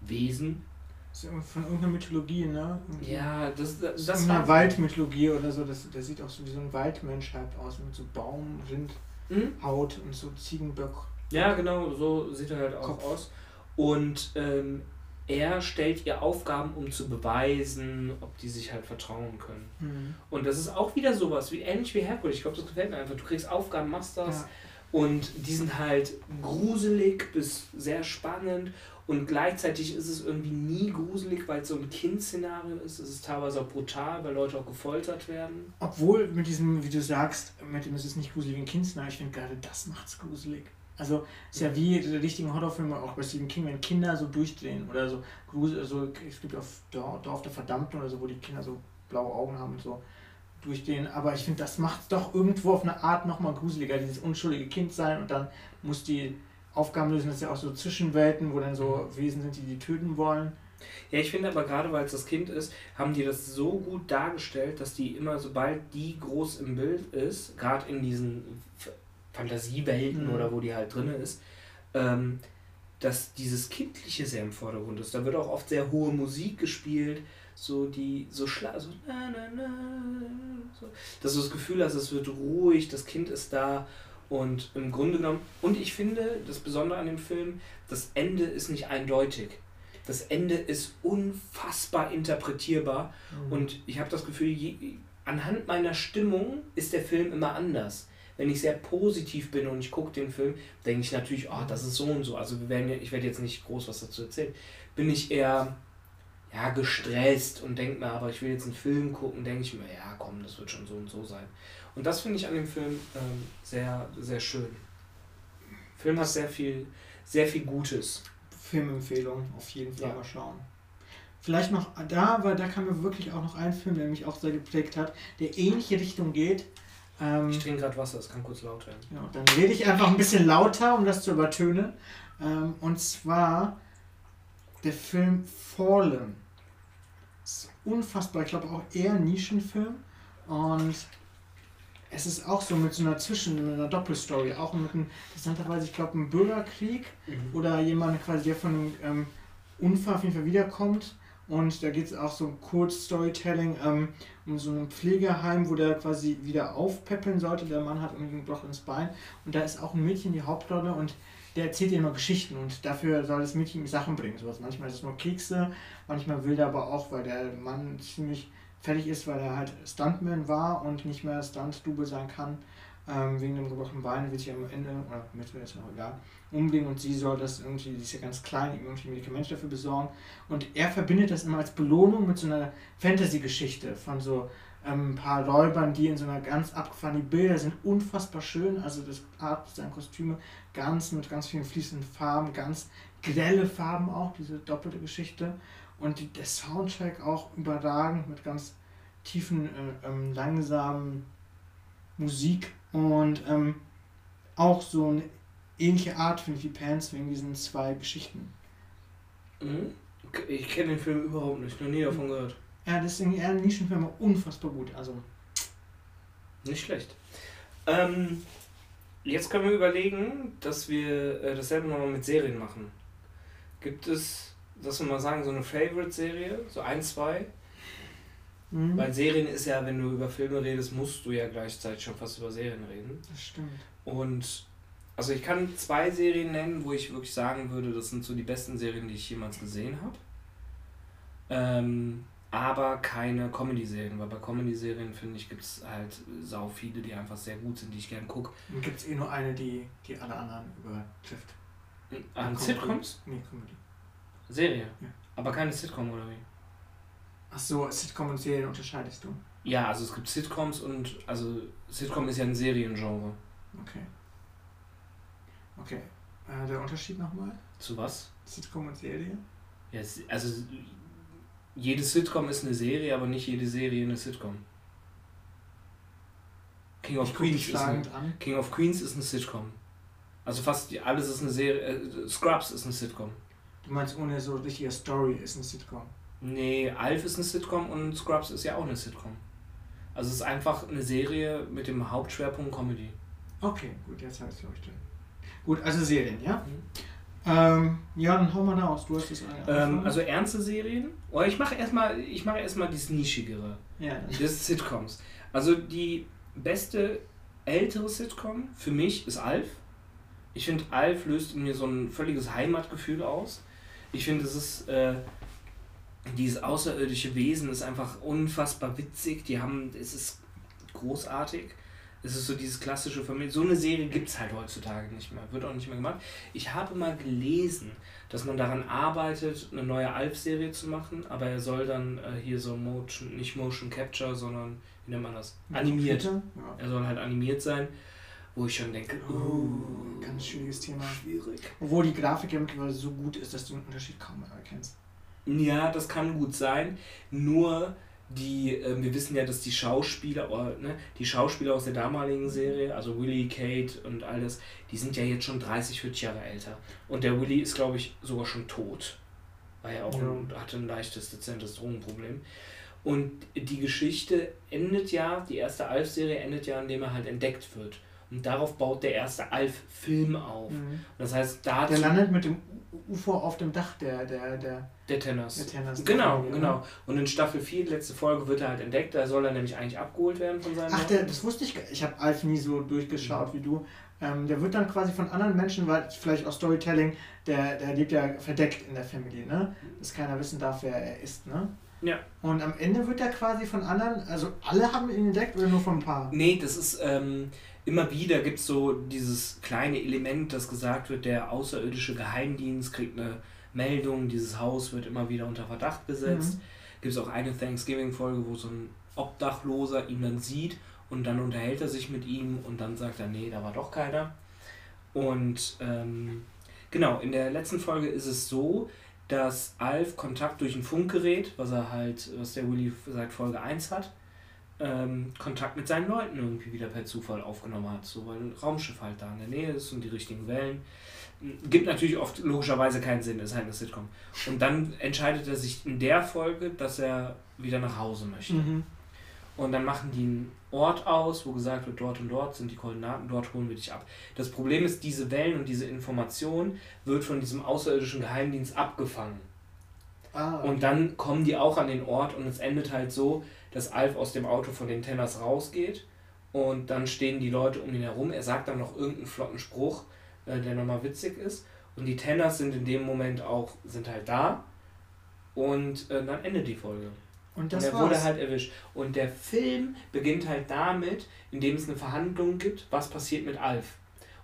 Wesen. Das ist von irgendeiner Mythologie, ne? Irgendwie. Ja, das, das, Das ist eine Waldmythologie oder so. Das, der sieht auch so wie so ein Waldmensch halt aus, mit so Baum, Rind, Hm? Haut und so Ziegenböck. Ja, genau, so sieht er halt auch Kopf. aus. Und ähm, er stellt ihr Aufgaben, um zu beweisen, ob die sich halt vertrauen können. Mhm. Und das ist auch wieder sowas, wie ähnlich wie Herkules. Ich glaube, das gefällt mir einfach. Du kriegst Aufgaben, machst das. Ja. Und die sind halt gruselig bis sehr spannend. Und gleichzeitig ist es irgendwie nie gruselig, weil es so ein Kind-Szenario ist. Es ist teilweise auch brutal, weil Leute auch gefoltert werden. Obwohl mit diesem, wie du sagst, mit dem es ist nicht gruselig wie ein Kindsnah, ich finde gerade das macht's gruselig. Also ist ja wie die richtigen Horrorfilme auch bei Stephen King, wenn Kinder so durchdrehen oder so grusel, so es gibt auf Dorf, der Verdammten oder so, wo die Kinder so blaue Augen haben und so durchdrehen. Aber ich finde, das macht doch irgendwo auf eine Art nochmal gruseliger, dieses unschuldige Kind sein und dann muss die Aufgaben lösen, das ist ja auch so Zwischenwelten, wo dann so Wesen sind, die die töten wollen. Ja, ich finde aber gerade, weil es das Kind ist, haben die das so gut dargestellt, dass die immer, sobald die groß im Bild ist, gerade in diesen Fantasiewelten Mhm. oder wo die halt drin ist, ähm, dass dieses Kindliche sehr im Vordergrund ist. Da wird auch oft sehr hohe Musik gespielt, so die, so schla so, na, na, na, so, dass du das Gefühl hast, es wird ruhig, das Kind ist da und im Grunde genommen, und ich finde, das Besondere an dem Film, das Ende ist nicht eindeutig. Das Ende ist unfassbar interpretierbar und ich habe das Gefühl, je, anhand meiner Stimmung ist der Film immer anders. Wenn ich sehr positiv bin und ich gucke den Film, denke ich natürlich, oh, das ist so und so. Also wir werden, ich werde jetzt nicht groß was dazu erzählen. Bin ich eher ja, gestresst und denke mir, aber ich will jetzt einen Film gucken, denke ich mir, ja komm, das wird schon so und so sein. Und das finde ich an dem Film ähm, sehr, sehr schön. Der Film hat sehr viel, sehr viel Gutes. Filmempfehlung, auf jeden Fall Ja. mal schauen. Vielleicht noch da, weil da kam mir wirklich auch noch ein Film, der mich auch sehr geprägt hat, der ähnliche Richtung geht. Ähm, Ich trinke gerade Wasser, es kann kurz laut werden. ja, dann rede ich einfach ein bisschen lauter, um das zu übertönen. Ähm, und zwar der Film Fallen. Ist unfassbar, ich glaube auch eher ein Nischenfilm. Und es ist auch so mit so einer Zwischen-, mit einer Doppelstory. Auch mit einem, interessanterweise, ich glaube, einem Bürgerkrieg oder jemand quasi, der von einem ähm, Unfall auf jeden Fall wiederkommt. Und da geht es auch so um Kurz-Storytelling ähm, um so ein Pflegeheim, wo der quasi wieder aufpäppeln sollte. Der Mann hat irgendwie ein Loch ins Bein. Und da ist auch ein Mädchen die Hauptrolle und der erzählt ihr immer Geschichten und dafür soll das Mädchen ihm Sachen bringen. Sowas. Manchmal ist es nur Kekse, manchmal will der aber auch, weil der Mann ziemlich fertig ist, weil er halt Stuntman war und nicht mehr Stunt-Double sein kann. Ähm, wegen dem gebrochenen Bein wird sich am Ende, oder Mitte ist auch egal, umbringen und sie soll das irgendwie, die ist ja ganz klein, irgendwie Medikamente dafür besorgen. Und er verbindet das immer als Belohnung mit so einer Fantasy-Geschichte von so ähm, ein paar Räubern, die in so einer ganz abgefahrenen die Bilder sind unfassbar schön. Also das Art seiner Kostüme ganz mit ganz vielen fließenden Farben, ganz grelle Farben auch, diese doppelte Geschichte. Und die, der Soundtrack auch überragend mit ganz tiefen, äh, ähm, langsamen Musik und ähm, auch so eine ähnliche Art finde ich wie Pants wegen diesen zwei Geschichten. Mhm. Ich kenne den Film überhaupt nicht, noch nie davon gehört. Ja, deswegen eher ein Nischenfilm, aber unfassbar gut. Also Nicht schlecht. Ähm, jetzt können wir überlegen, dass wir äh, dasselbe nochmal mit Serien machen. Gibt es, dass wir mal sagen, so eine Favorite-Serie? So ein, zwei? mhm. Weil Serien ist ja, wenn du über Filme redest, musst du ja gleichzeitig schon fast über Serien reden. das stimmt. Und also ich kann zwei Serien nennen, wo ich wirklich sagen würde, das sind so die besten Serien, die ich jemals gesehen habe. Ähm, aber keine Comedy-Serien, weil bei Comedy-Serien, finde ich, gibt es halt sau viele, die einfach sehr gut sind, die ich gerne gucke. Dann gibt es eh nur eine, die, die alle anderen übertrifft. An Comedy. Sitcoms? Nee, Comedy. Serie. Ja. Aber keine Sitcom oder wie? Ach so, Sitcom und Serien unterscheidest du. Ja, also es gibt Sitcoms und also Sitcom ist ja ein Seriengenre. Okay. Okay. Äh, der Unterschied nochmal? Zu was? Sitcom und Serie? Ja, also jede Sitcom ist eine Serie, aber nicht jede Serie eine Sitcom. King of Queens ist ein, schlagend an. King of Queens ist eine Sitcom. Also fast alles ist eine Serie. Äh, Scrubs ist eine Sitcom. Du meinst ohne so richtige Story ist eine Sitcom. Nee, Alf ist eine Sitcom und Scrubs ist ja auch eine Sitcom. Also es ist einfach eine Serie mit dem Hauptschwerpunkt Comedy. Okay, gut, jetzt habe ich es drin. Gut, also Serien, ja? Ähm, ja, dann hau mal da aus. Du hast das ähm, Also ernste Serien. Oder oh, ich mache erstmal, ich mache erstmal das Nischigere. Ja. Das Sitcoms. Also die beste ältere Sitcom für mich ist Alf. Ich finde, Alf löst in mir so ein völliges Heimatgefühl aus. Ich finde, es ist äh, dieses außerirdische Wesen ist einfach unfassbar witzig. Die haben, es ist großartig. Es ist so dieses klassische Familie. So eine Serie gibt es halt heutzutage nicht mehr. Wird auch nicht mehr gemacht. Ich habe mal gelesen, dass man daran arbeitet, eine neue Alf-Serie zu machen, aber er soll dann äh, hier so Motion, nicht Motion Capture, sondern, wie nennt man das? Animiert. Ja. Er soll halt animiert sein. Wo ich schon denke, oh, oh ganz schwieriges Thema. Schwierig. Obwohl die Grafik ja mittlerweile so gut ist, dass du den Unterschied kaum mehr erkennst. Ja, das kann gut sein. Nur die, äh, wir wissen ja, dass die Schauspieler, oh, ne, die Schauspieler aus der damaligen Serie, also Willy, Kate und alles, die sind ja jetzt schon 30, 40 Jahre älter. Und der Willy ist, glaube ich, sogar schon tot. War ja auch ja. Ein, hatte ein leichtes, dezentes Drogenproblem. Und die Geschichte endet ja, die erste Alf-Serie endet ja, indem er halt entdeckt wird. Und darauf baut der erste Alf-Film auf. Mhm. Das heißt, da Der landet mit dem UFO auf dem Dach der, der, der, der Tenners. Der Tenners genau, Folge, genau. Und in Staffel 4, die letzte Folge, wird er halt entdeckt. Da soll er nämlich eigentlich abgeholt werden von seinem. Ach, der, das wusste ich. Ich habe Alf nie so durchgeschaut mhm. wie du. Ähm, der wird dann quasi von anderen Menschen, weil vielleicht auch Storytelling, der, der lebt ja verdeckt in der Familie, ne? Dass keiner wissen darf, wer er ist, ne? Ja. Und am Ende wird er quasi von anderen, also alle haben ihn entdeckt oder nur von ein paar? Nee, das ist, ähm, immer wieder gibt es so dieses kleine Element, das gesagt wird, der außerirdische Geheimdienst kriegt eine Meldung, dieses Haus wird immer wieder unter Verdacht gesetzt. Mhm. Gibt es auch eine Thanksgiving-Folge, wo so ein Obdachloser ihn dann sieht und dann unterhält er sich mit ihm und dann sagt er, nee, da war doch keiner. Und ähm, genau, in der letzten Folge ist es so, dass Alf Kontakt durch ein Funkgerät, was er halt, was der Willy seit Folge 1 hat, ähm, Kontakt mit seinen Leuten irgendwie wieder per Zufall aufgenommen hat, so weil ein Raumschiff halt da in der Nähe ist und die richtigen Wellen. Gibt natürlich oft logischerweise keinen Sinn, ist halt eine Sitcom. Und dann entscheidet er sich in der Folge, dass er wieder nach Hause möchte. Mhm. Und dann machen die einen Ort aus, wo gesagt wird, dort und dort sind die Koordinaten, dort holen wir dich ab. Das Problem ist, diese Wellen und diese Information wird von diesem außerirdischen Geheimdienst abgefangen. Ah, okay. Und dann kommen die auch an den Ort und es endet halt so, dass Alf aus dem Auto von den Tenners rausgeht und dann stehen die Leute um ihn herum. Er sagt dann noch irgendeinen flotten Spruch, äh, der nochmal witzig ist. Und die Tenners sind in dem Moment auch, sind halt da und äh, dann endet die Folge. Und, das und er wurde halt erwischt. Und der Film beginnt halt damit, indem es eine Verhandlung gibt, was passiert mit Alf.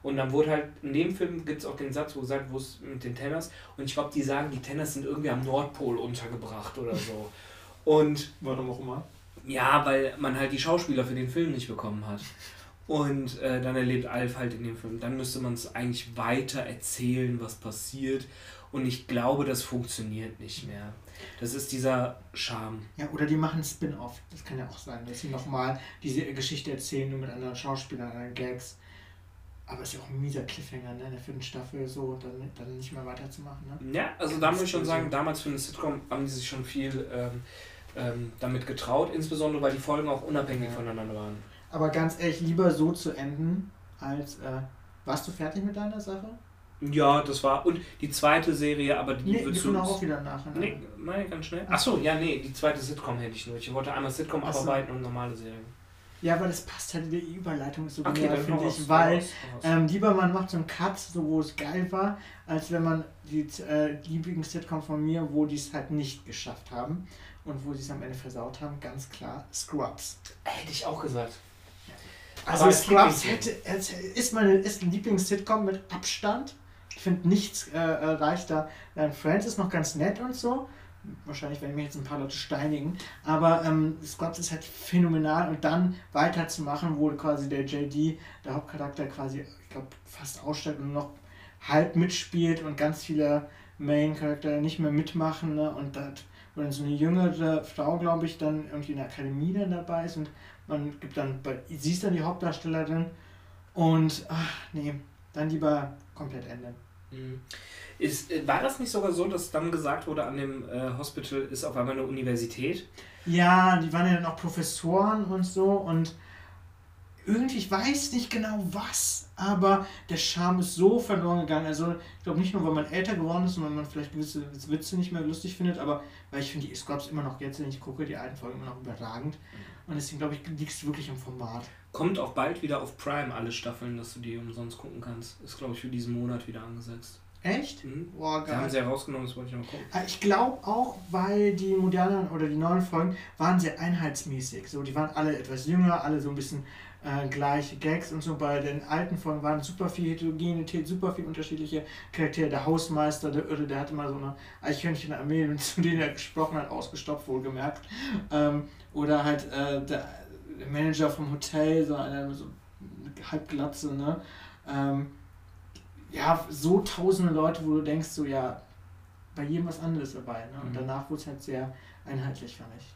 Und dann wurde halt, in dem Film gibt es auch den Satz, wo gesagt, wo es mit den Tenners, und ich glaube, die sagen, die Tenners sind irgendwie am Nordpol untergebracht oder so. Und. Warum auch immer? Ja, weil man halt die Schauspieler für den Film nicht bekommen hat. Und äh, dann erlebt Alf halt in dem Film. Dann müsste man es eigentlich weiter erzählen, was passiert. Und ich glaube, das funktioniert nicht mehr. Das ist dieser Charme. Ja, oder die machen Spin-off. Das kann ja auch sein, dass sie nochmal diese Geschichte erzählen, nur mit anderen Schauspielern, anderen Gags. Aber ist ja auch ein mieser Cliffhanger, ne? In der vierten Staffel so, dann, dann nicht mehr weiterzumachen, ne? Ja, also da muss ich schon sagen, damals für eine Sitcom haben die sich schon viel ähm, ähm, damit getraut, insbesondere weil die Folgen auch unabhängig ja. voneinander waren. Aber ganz ehrlich, lieber so zu enden, als. Äh, warst du fertig mit deiner Sache? Ja, das war. Und die zweite Serie, aber die nee, wird wir auch wieder nachher. Ne? Nee, meine ganz schnell. Achso, ja, nee, die zweite Sitcom hätte ich nur. Ich wollte einmal Sitcom Achso. abarbeiten und normale Serien. Ja, aber das passt halt, die Überleitung ist so okay, genial, finde ich, weil ähm, lieber man macht so einen Cut, so wo es geil war, als wenn man die äh, liebigen Sitcom von mir, wo die es halt nicht geschafft haben und wo sie es am Ende versaut haben, ganz klar Scrubs. Hätte ich auch gesagt. Also Aber Scrubs hätte, ist meine ist ein Lieblings-Sitcom mit Abstand. Ich finde nichts äh, äh reicht da. Friends ist noch ganz nett und so. Wahrscheinlich werden mich jetzt ein paar Leute steinigen. Aber ähm, Scrubs ist halt phänomenal und dann weiterzumachen, wo quasi der JD, der Hauptcharakter, quasi, ich glaube, fast aussteigt und noch halb mitspielt und ganz viele Main-Charakter nicht mehr mitmachen. Ne? Und das dann so eine jüngere Frau, glaube ich, dann irgendwie in der Akademie dann dabei ist und man gibt dann, sie ist dann die Hauptdarstellerin und, ach nee, dann lieber komplett ändern. Mhm. Ist, äh, war das nicht sogar so, dass dann gesagt wurde, an dem äh, Hospital ist auf einmal eine Universität? Ja, die waren ja dann auch Professoren und so und irgendwie, ich weiß nicht genau was, aber der Charme ist so verloren gegangen. Also, ich glaube nicht nur, weil man älter geworden ist und weil man vielleicht gewisse Witze nicht mehr lustig findet, aber weil ich finde die Scrubs immer noch jetzt, wenn ich gucke, die alten Folgen immer noch überragend. Und deswegen glaube ich, liegt es wirklich im Format. Kommt auch bald wieder auf Prime alle Staffeln, dass du die umsonst gucken kannst. Ist, glaube ich, für diesen Monat wieder angesetzt. Echt? Mhm. Boah, Die geil. haben sie ja rausgenommen, das wollte ich noch gucken. Äh, Ich glaube auch, weil die modernen oder die neuen Folgen waren sehr einheitsmäßig. So, die waren alle etwas jünger, alle so ein bisschen äh, gleiche Gags und so. Bei den alten Folgen waren super viel Heterogenität, super viel unterschiedliche Charaktere. Der Hausmeister, der Irre, der hatte mal so eine Eichhörnchenarmee, zu denen er gesprochen hat, ausgestopft, wohlgemerkt. Ähm, oder halt äh, der Manager vom Hotel, so einer so halbglatze, ne? Ähm, ja, so tausende Leute, wo du denkst, so ja, bei jedem was anderes dabei. Ne? Und Mhm. danach wurde es halt sehr einheitlich, fand ich.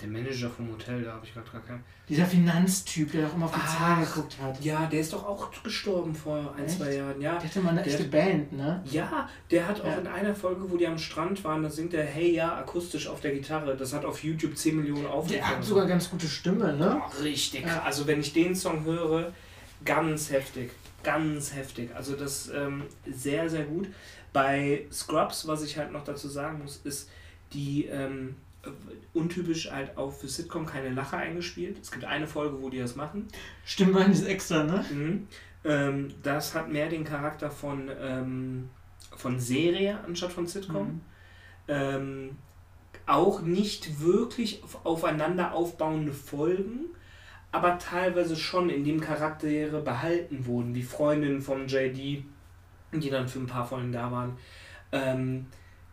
Der Manager vom Hotel, da habe ich gerade gar keinen. Dieser Finanztyp, der doch immer auf die Zahlen geguckt hat. Ja, der ist doch auch gestorben vor ein, Echt? zwei Jahren. Ja, Der hatte mal eine Der- echte Band, ne? Ja, der hat auch Ja. in einer Folge, wo die am Strand waren, da singt er Hey Ja akustisch auf der Gitarre. Das hat auf YouTube 10 Millionen Aufrufe. Der hat sogar ganz gute Stimme, ne? Boah, richtig. Ja. Also wenn ich den Song höre, ganz heftig. Ganz heftig. Also das ähm, sehr, sehr gut. Bei Scrubs, was ich halt noch dazu sagen muss, ist die ähm, äh, untypisch halt auch für Sitcom keine Lacher eingespielt. Es gibt eine Folge, wo die das machen. Stimmband ist extra, ne? Mhm. Ähm, das hat mehr den Charakter von, ähm, von Serie anstatt von Sitcom. Mhm. Ähm, auch nicht wirklich auf, aufeinander aufbauende Folgen, aber teilweise schon, indem Charaktere behalten wurden, wie Freundinnen von JD, die dann für ein paar Folgen da waren.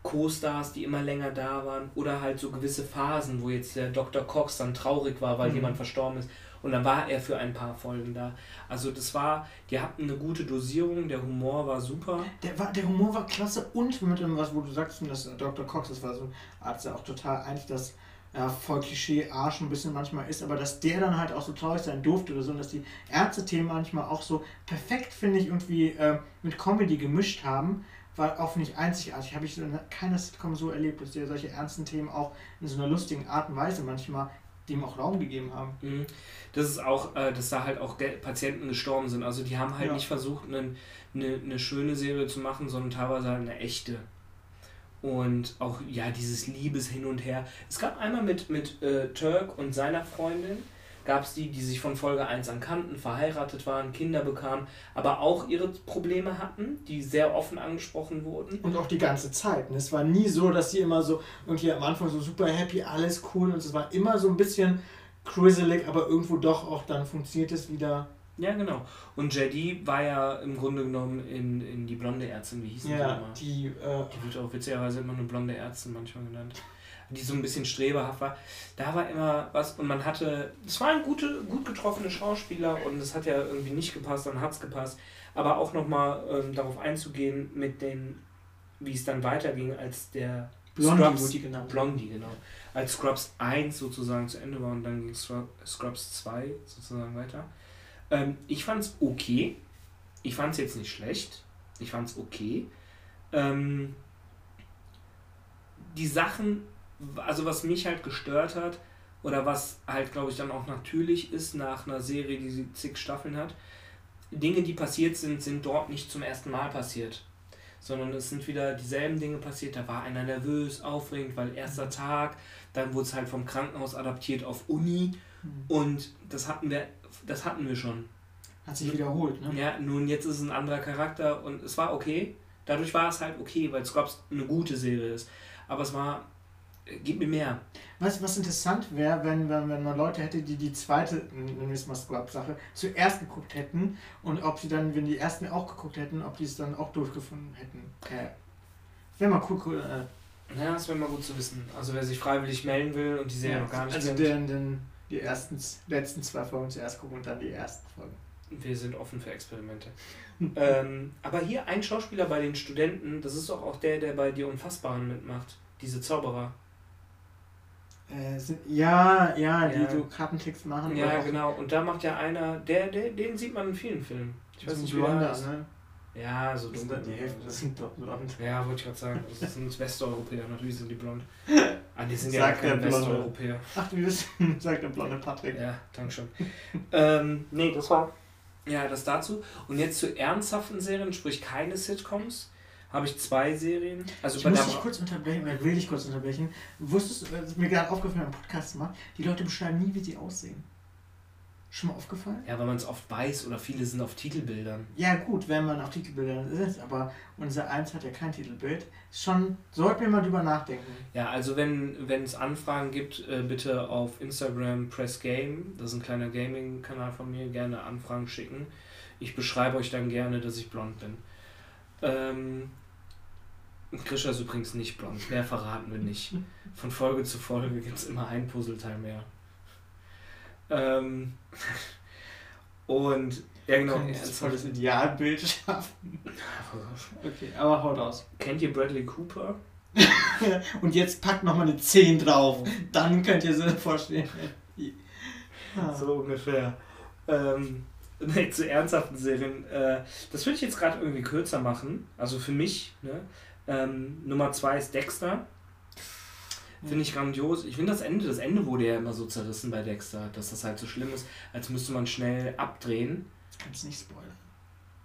Co-Stars, die immer länger da waren, oder halt so gewisse Phasen, wo jetzt der Dr. Cox dann traurig war, weil Mhm. jemand verstorben ist. Und dann war er für ein paar Folgen da. Also das war, die hatten eine gute Dosierung, der Humor war super. Der, war, der Humor war klasse und mit dem, was wo du sagst, dass Dr. Cox, das war so ein Arzt, der auch total eigentlich das ja, voll Klischee Arsch ein bisschen manchmal ist, aber dass der dann halt auch so traurig sein durfte oder so und dass die Ärzte-Themen manchmal auch so perfekt, finde ich, irgendwie äh, mit Comedy gemischt haben, war auch nicht einzigartig. Habe ich in keiner Sitcom so erlebt, dass die solche ernsten Themen auch in so einer lustigen Art und Weise manchmal dem auch Raum gegeben haben. Mhm. Das ist auch, äh, dass da halt auch Patienten gestorben sind. Also die haben halt Ja. nicht versucht, eine, eine schöne Serie zu machen, sondern teilweise halt eine echte. Und auch, ja, dieses Liebes hin und her. Es gab einmal mit, mit äh, Turk und seiner Freundin, gab es die, die sich von Folge 1 an kannten, verheiratet waren, Kinder bekamen, aber auch ihre Probleme hatten, die sehr offen angesprochen wurden. Und auch die ganze Zeit. Und es war nie so, dass sie immer so irgendwie am Anfang so super happy, alles cool und es war immer so ein bisschen cruiselig, aber irgendwo doch auch dann funktioniert es wieder. Ja, genau. Und JD war ja im Grunde genommen in, in die blonde Ärztin, wie hieß die Ja, nochmal? die, äh, Die wird auch witzigerweise immer eine blonde Ärztin manchmal genannt. Die so ein bisschen streberhaft war. Da war immer was und man hatte. Es waren gute, gut getroffene Schauspieler und es hat ja irgendwie nicht gepasst, dann hat es gepasst. Aber auch nochmal ähm, darauf einzugehen mit den, wie es dann weiterging, als der Blondie Scrubs- genannt. Blondie, genau. Als Scrubs 1 sozusagen zu Ende war und dann ging Scrub- Scrubs 2 sozusagen weiter. Ähm, ich fand's okay. Ich fand's jetzt nicht schlecht. Ich fand's okay. Ähm, die Sachen, also was mich halt gestört hat, oder was halt, glaube ich, dann auch natürlich ist nach einer Serie, die sie zig Staffeln hat, Dinge, die passiert sind, sind dort nicht zum ersten Mal passiert. Sondern es sind wieder dieselben Dinge passiert. Da war einer nervös, aufregend, weil erster Tag, dann wurde es halt vom Krankenhaus adaptiert auf Uni Hm. und das hatten wir, das hatten wir schon. Hat sich wiederholt, ne? Ja, nun jetzt ist es ein anderer Charakter und es war okay. Dadurch war es halt okay, weil Scrubs eine gute Serie ist. Aber es war, gib mir mehr. Weißt du, was interessant wäre, wenn, wenn, wenn man Leute hätte, die die zweite, nennen wir es mal Scrub-Sache, zuerst geguckt hätten und ob sie dann, wenn die ersten auch geguckt hätten, ob die es dann auch durchgefunden hätten. Okay. Wäre mal cool, cool äh, Ja, das wäre mal gut zu wissen. Also wer sich freiwillig melden will und die Serie noch gar nicht Also den, den, die ersten, letzten zwei Folgen zuerst gucken und dann die ersten Folgen. wir sind offen für Experimente. ähm, aber hier ein Schauspieler bei den Studenten, das ist doch auch der, der bei dir Unfassbaren mitmacht. Diese Zauberer. Äh, sind, ja, ja, die Ja. so Kartentricks machen. Ja, genau. Und da macht ja einer, der, der, den sieht man in vielen Filmen. Ich so weiß ein nicht, wie der Blonder, heißt. ne? Ja, so dunkel. die Hälfte, das sind doch blond. Ja, wollte ich gerade sagen. Das sind Westeuropäer, natürlich sind die blond. Ah, die sind Sagt ja der keine Blonde. Westeuropäer. Ach, du wissen, sagt der blonde Patrick. Ja, danke schon. ähm, nee, das war. Ja, das dazu. Und jetzt zu ernsthaften Serien, sprich keine Sitcoms, habe ich zwei Serien. Also Ich muss dich kurz unterbrechen, oder will dich kurz unterbrechen. Wusstest du, ist mir gerade aufgefallen beim Podcast macht, die Leute beschreiben nie, wie sie aussehen. Schon mal aufgefallen? Ja, weil man es oft weiß oder viele sind auf Titelbildern. Ja gut, wenn man auf Titelbildern ist, aber unser Eins hat ja kein Titelbild. Schon, sollten wir mal drüber nachdenken. Ja, also wenn wenn es Anfragen gibt, äh, bitte auf Instagram Press Game, das ist ein kleiner Gaming-Kanal von mir, gerne Anfragen schicken. Ich beschreibe euch dann gerne, dass ich blond bin. Ähm, Krischer ist übrigens nicht blond, mehr verraten wir nicht. Von Folge zu Folge gibt es immer ein Puzzleteil mehr. Ähm, und ja genau, Können jetzt voll das Idealbild schaffen. Okay, aber haut aus. kennt ihr Bradley Cooper? Und jetzt packt nochmal eine 10 drauf. Dann könnt ihr sie vorstellen. Ah. So ungefähr. Ähm, nee, zu ernsthaften Serien. Äh, das würde ich jetzt gerade irgendwie kürzer machen. Also für mich. Ne? Ähm, Nummer zwei ist Dexter. Finde ich grandios. Ich finde das Ende, das Ende wurde ja immer so zerrissen bei Dexter, dass das halt so schlimm ist, als müsste man schnell abdrehen. Kannst nicht spoilern.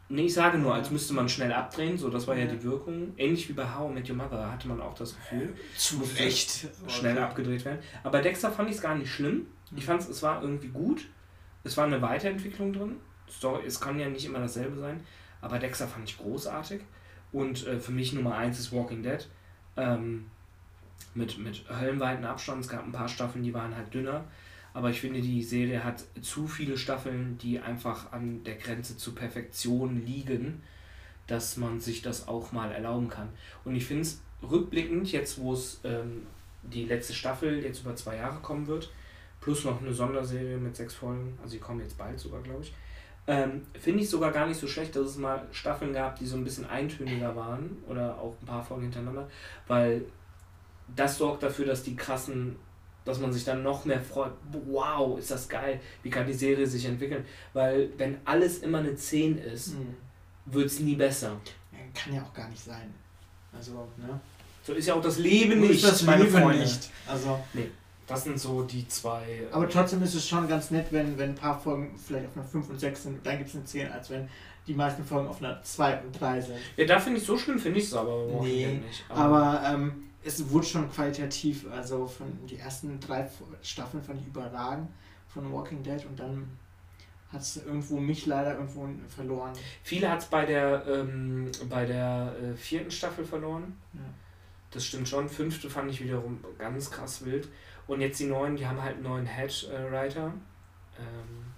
Nee, ich sage nur, als müsste man schnell abdrehen, so das war ja Ja. die Wirkung. Ähnlich wie bei How I Met Your Mother hatte man auch das Gefühl. Zu Recht. schnell abgedreht werden. Aber bei Dexter fand ich es gar nicht schlimm. Ich fand es, es war irgendwie gut. Es war eine Weiterentwicklung drin. Story, es kann ja nicht immer dasselbe sein. Aber Dexter fand ich großartig. Und äh, für mich Nummer eins ist Walking Dead. Ähm, mit, mit höllenweiten Abstand. Es gab ein paar Staffeln, die waren halt dünner. Aber ich finde, die Serie hat zu viele Staffeln, die einfach an der Grenze zur Perfektion liegen, dass man sich das auch mal erlauben kann. Und ich finde es rückblickend, jetzt wo es ähm, die letzte Staffel jetzt über zwei Jahre kommen wird, plus noch eine Sonderserie mit sechs Folgen, also die kommen jetzt bald sogar, glaube ich, ähm, finde ich sogar gar nicht so schlecht, dass es mal Staffeln gab, die so ein bisschen eintöniger waren oder auch ein paar Folgen hintereinander, weil das sorgt dafür, dass die krassen, dass man sich dann noch mehr freut, wow, ist das geil, wie kann die Serie sich entwickeln, weil wenn alles immer eine 10 ist, Hm. wird es nie besser. Kann ja auch gar nicht sein. Also, ne? So ist ja auch das Leben nicht, ist das meine Leben Freunde. nicht. Also, Das sind so die zwei. aber trotzdem ist es schon ganz nett, wenn, wenn ein paar Folgen vielleicht auf einer 5 und 6 sind dann gibt es eine 10, als wenn die meisten Folgen auf einer 2 und 3 sind. Ja, da finde ich so schlimm, finde ich es aber Nee, nicht. Aber ähm, es wurde schon qualitativ, also von die ersten drei Staffeln fand ich überragend von Walking Dead und dann hat es irgendwo mich leider irgendwo verloren. viele hat es bei der, ähm, bei der äh, vierten Staffel verloren. Ja. Das stimmt schon. Fünfte fand ich wiederum ganz krass wild. Und jetzt die neuen, die haben halt einen neuen Head-Writer. Ähm,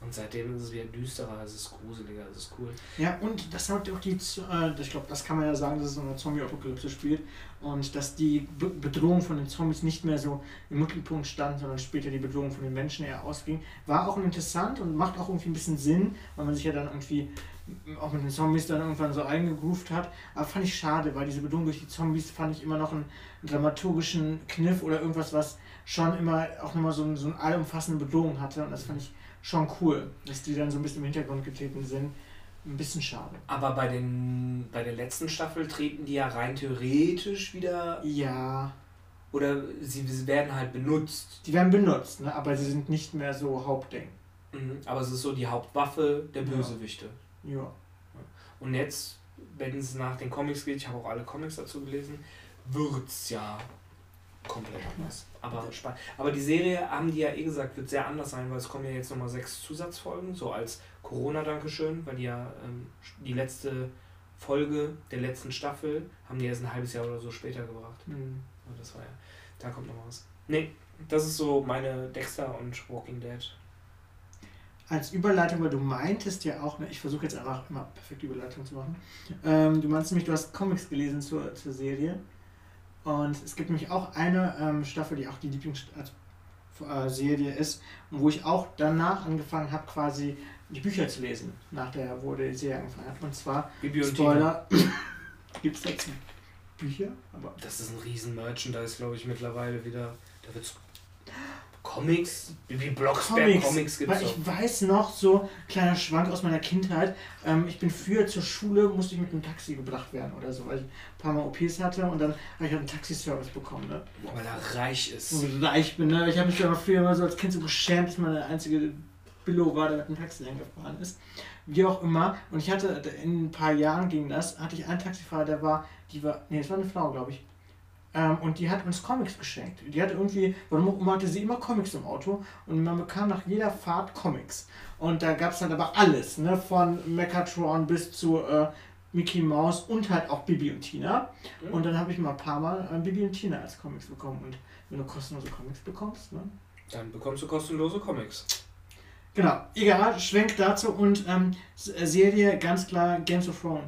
und seitdem ist es wieder düsterer, es ist gruseliger, es ist cool. Ja, und das hat auch die, äh, ich glaube, das kann man ja sagen, dass es so eine Zombie-Apokalypse spielt und dass die Be Bedrohung von den Zombies nicht mehr so im Mittelpunkt stand, sondern später die Bedrohung von den Menschen eher ausging. War auch interessant und macht auch irgendwie ein bisschen Sinn, weil man sich ja dann irgendwie auch mit den Zombies dann irgendwann so eingegroovt hat. Aber fand ich schade, weil diese Bedrohung durch die Zombies fand ich immer noch einen dramaturgischen Kniff oder irgendwas, was schon immer auch nochmal so, so eine allumfassende Bedrohung hatte und das fand ich schon cool, dass die dann so ein bisschen im Hintergrund getreten sind. Ein bisschen schade. Aber bei, den, bei der letzten Staffel treten die ja rein theoretisch wieder. Ja, Oder sie, sie werden halt benutzt. die werden benutzt, ne? aber sie sind nicht mehr so Hauptding. Mhm. Aber es ist so die Hauptwaffe der Ja. Bösewichte. Ja. Und jetzt, wenn es nach den Comics geht, ich habe auch alle Comics dazu gelesen, wird's ja komplett anders. Aber spannend. Aber die Serie, haben die ja eh gesagt, wird sehr anders sein, weil es kommen ja jetzt nochmal sechs Zusatzfolgen, so als Corona-Dankeschön, weil die ja ähm, die letzte Folge der letzten Staffel haben die erst ein halbes Jahr oder so später gebracht. Hm. Aber das war ja, da kommt noch was. Nee, das ist so meine Dexter und Walking Dead. Als Überleitung, weil du meintest ja auch, ne, ich versuche jetzt einfach immer perfekte Überleitung zu machen. Ähm, du meinst nämlich, du hast Comics gelesen zur, zur Serie. Und es gibt nämlich auch eine ähm, Staffel, die auch die Lieblingsserie ist, und wo ich auch danach angefangen habe, quasi die Bücher zu lesen, nach der, wo die Serie angefangen hat. Und zwar, Bibi und. Spoiler, gibt es dazu Bücher? Aber Das ist ein riesen Merchandise, glaube ich, mittlerweile wieder. Da wird's Comics? Bibi Blocksberg Comics, Comics doch. ich weiß noch, so kleiner Schwank aus meiner Kindheit, ähm, ich bin früher zur Schule, musste ich mit einem Taxi gebracht werden oder so, weil ich ein paar Mal OPs hatte und dann habe ich halt einen Taxiservice bekommen. Ne? Weil er reich ist. So reich bin, ne? Ich habe mich ja früher immer so als Kind so geschämt, dass man der einzige Billo war, der mit dem Taxi gefahren ist. Wie auch immer. Und ich hatte, in ein paar Jahren ging das, hatte ich einen Taxifahrer, der war, die war, nee, es war eine Frau, glaube ich. Ähm, und die hat uns Comics geschenkt. Die hatte irgendwie, warum hatte sie immer Comics im Auto und man bekam nach jeder Fahrt Comics. Und da gab es dann aber alles, ne? Von Megatron bis zu äh, Mickey Mouse und halt auch Bibi und Tina. Mhm. Und dann habe ich mal ein paar Mal äh, Bibi und Tina als Comics bekommen. Und wenn du kostenlose Comics bekommst, ne? Dann bekommst du kostenlose Comics. Genau, egal, Schwenk dazu und ähm, äh, Serie ganz klar Games of Thrones.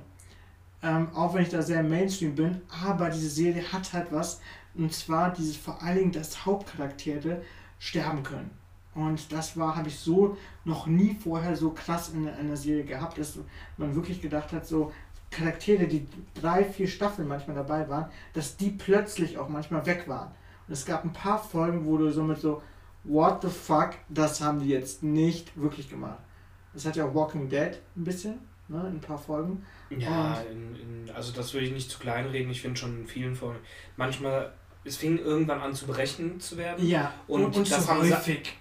Ähm, auch wenn ich da sehr Mainstream bin, aber diese Serie hat halt was und zwar dieses vor allen Dingen, dass Hauptcharaktere sterben können. Und das war, habe ich so noch nie vorher so krass in einer Serie gehabt, dass man wirklich gedacht hat, so Charaktere, die drei, vier Staffeln manchmal dabei waren, dass die plötzlich auch manchmal weg waren. Und es gab ein paar Folgen, wo du so mit so, what the fuck, das haben die jetzt nicht wirklich gemacht. Das hat ja auch Walking Dead ein bisschen, ne, in ein paar Folgen. Ja, in, in, also das würde ich nicht zu klein reden. Ich finde schon in vielen Folgen. Manchmal, es fing irgendwann an zu berechnet zu werden. Ja, Und und, und das so häufig.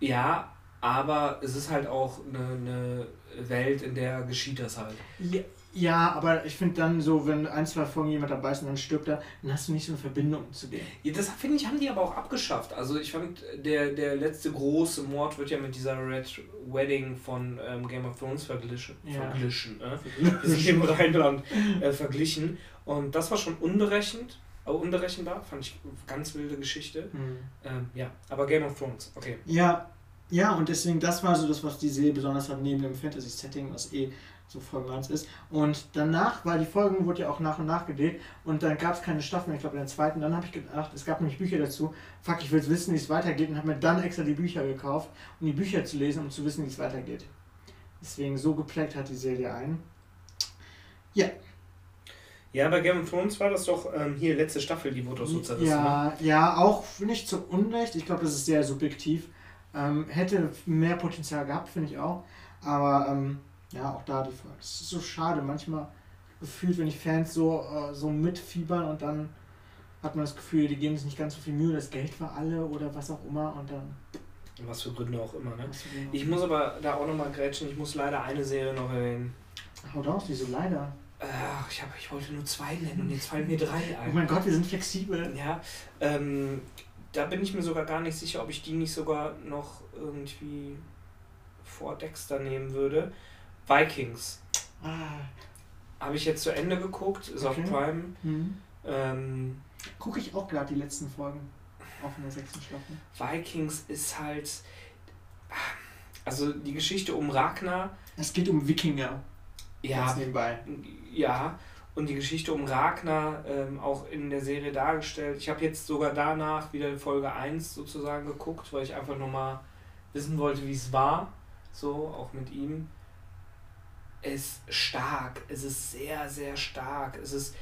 Ja, aber es ist halt auch eine, eine Welt, in der geschieht das halt. Ja, ja, aber ich finde dann so, wenn ein, zwei Folgen jemand dabei ist und dann stirbt er, dann hast du nicht so eine Verbindung zu dem. Ja, das finde ich, haben die aber auch abgeschafft. Also ich fand, der, der letzte große Mord wird ja mit dieser Red Wedding von ähm, Game of Thrones verglichen. Ja. Verglichen, äh? Wir sind im Rheinland äh, verglichen. Und das war schon unberechnet, aber unberechenbar, fand ich ganz wilde Geschichte. Hm. Ähm, ja, aber Game of Thrones, okay. Ja, ja, und deswegen, das war so das, was die Serie besonders hat, neben dem Fantasy-Setting, was eh so voll meins ist. Und danach, weil die Folgen wurde ja auch nach und nach gedreht und dann gab es keine Staffel mehr, ich glaube in der zweiten, dann habe ich gedacht, es gab nämlich Bücher dazu, fuck, ich will wissen, wie es weitergeht und habe mir dann extra die Bücher gekauft, um die Bücher zu lesen, um zu wissen, wie es weitergeht. Deswegen so geprägt hat die Serie ein. Ja, bei Game of Thrones war das doch ähm, hier letzte Staffel, die wurde so zerrissen. Ne? Ja, ja, auch nicht zu Unrecht. Ich glaube, das ist sehr subjektiv. Ähm, hätte mehr Potenzial gehabt, finde ich auch. Aber ähm, ja, auch da die Frage. Es ist so schade. Manchmal gefühlt, wenn die Fans so, äh, so mitfiebern und dann hat man das Gefühl, die geben sich nicht ganz so viel Mühe, das Geld für alle oder was auch immer und dann. Was für Gründe auch immer, ne? Ich muss aber da auch nochmal grätschen, ich muss leider eine Serie noch erwähnen. Haut aus, wieso leider? Ach, ich, hab, ich wollte nur zwei nennen und jetzt fallen mir drei Oh ein. mein Gott, wir sind flexibel. Ja, ähm, da bin ich mir sogar gar nicht sicher, ob ich die nicht sogar noch irgendwie vor Dexter nehmen würde. Vikings. Ah, Habe ich jetzt zu Ende geguckt, ist Okay. auf Prime. hm. Ähm, Gucke ich auch gerade die letzten Folgen. Auch in der sechsten Staffel. Vikings ist halt. Also die Geschichte um Ragnar, Es geht um Wikinger. ja, nebenbei. Ja, und die Geschichte um Ragnar ähm, auch in der Serie dargestellt. Ich habe jetzt sogar danach wieder Folge 1 sozusagen geguckt, weil ich einfach nur mal wissen wollte, wie es war. So, auch mit ihm. Es ist stark, es ist sehr, sehr stark. Es ist,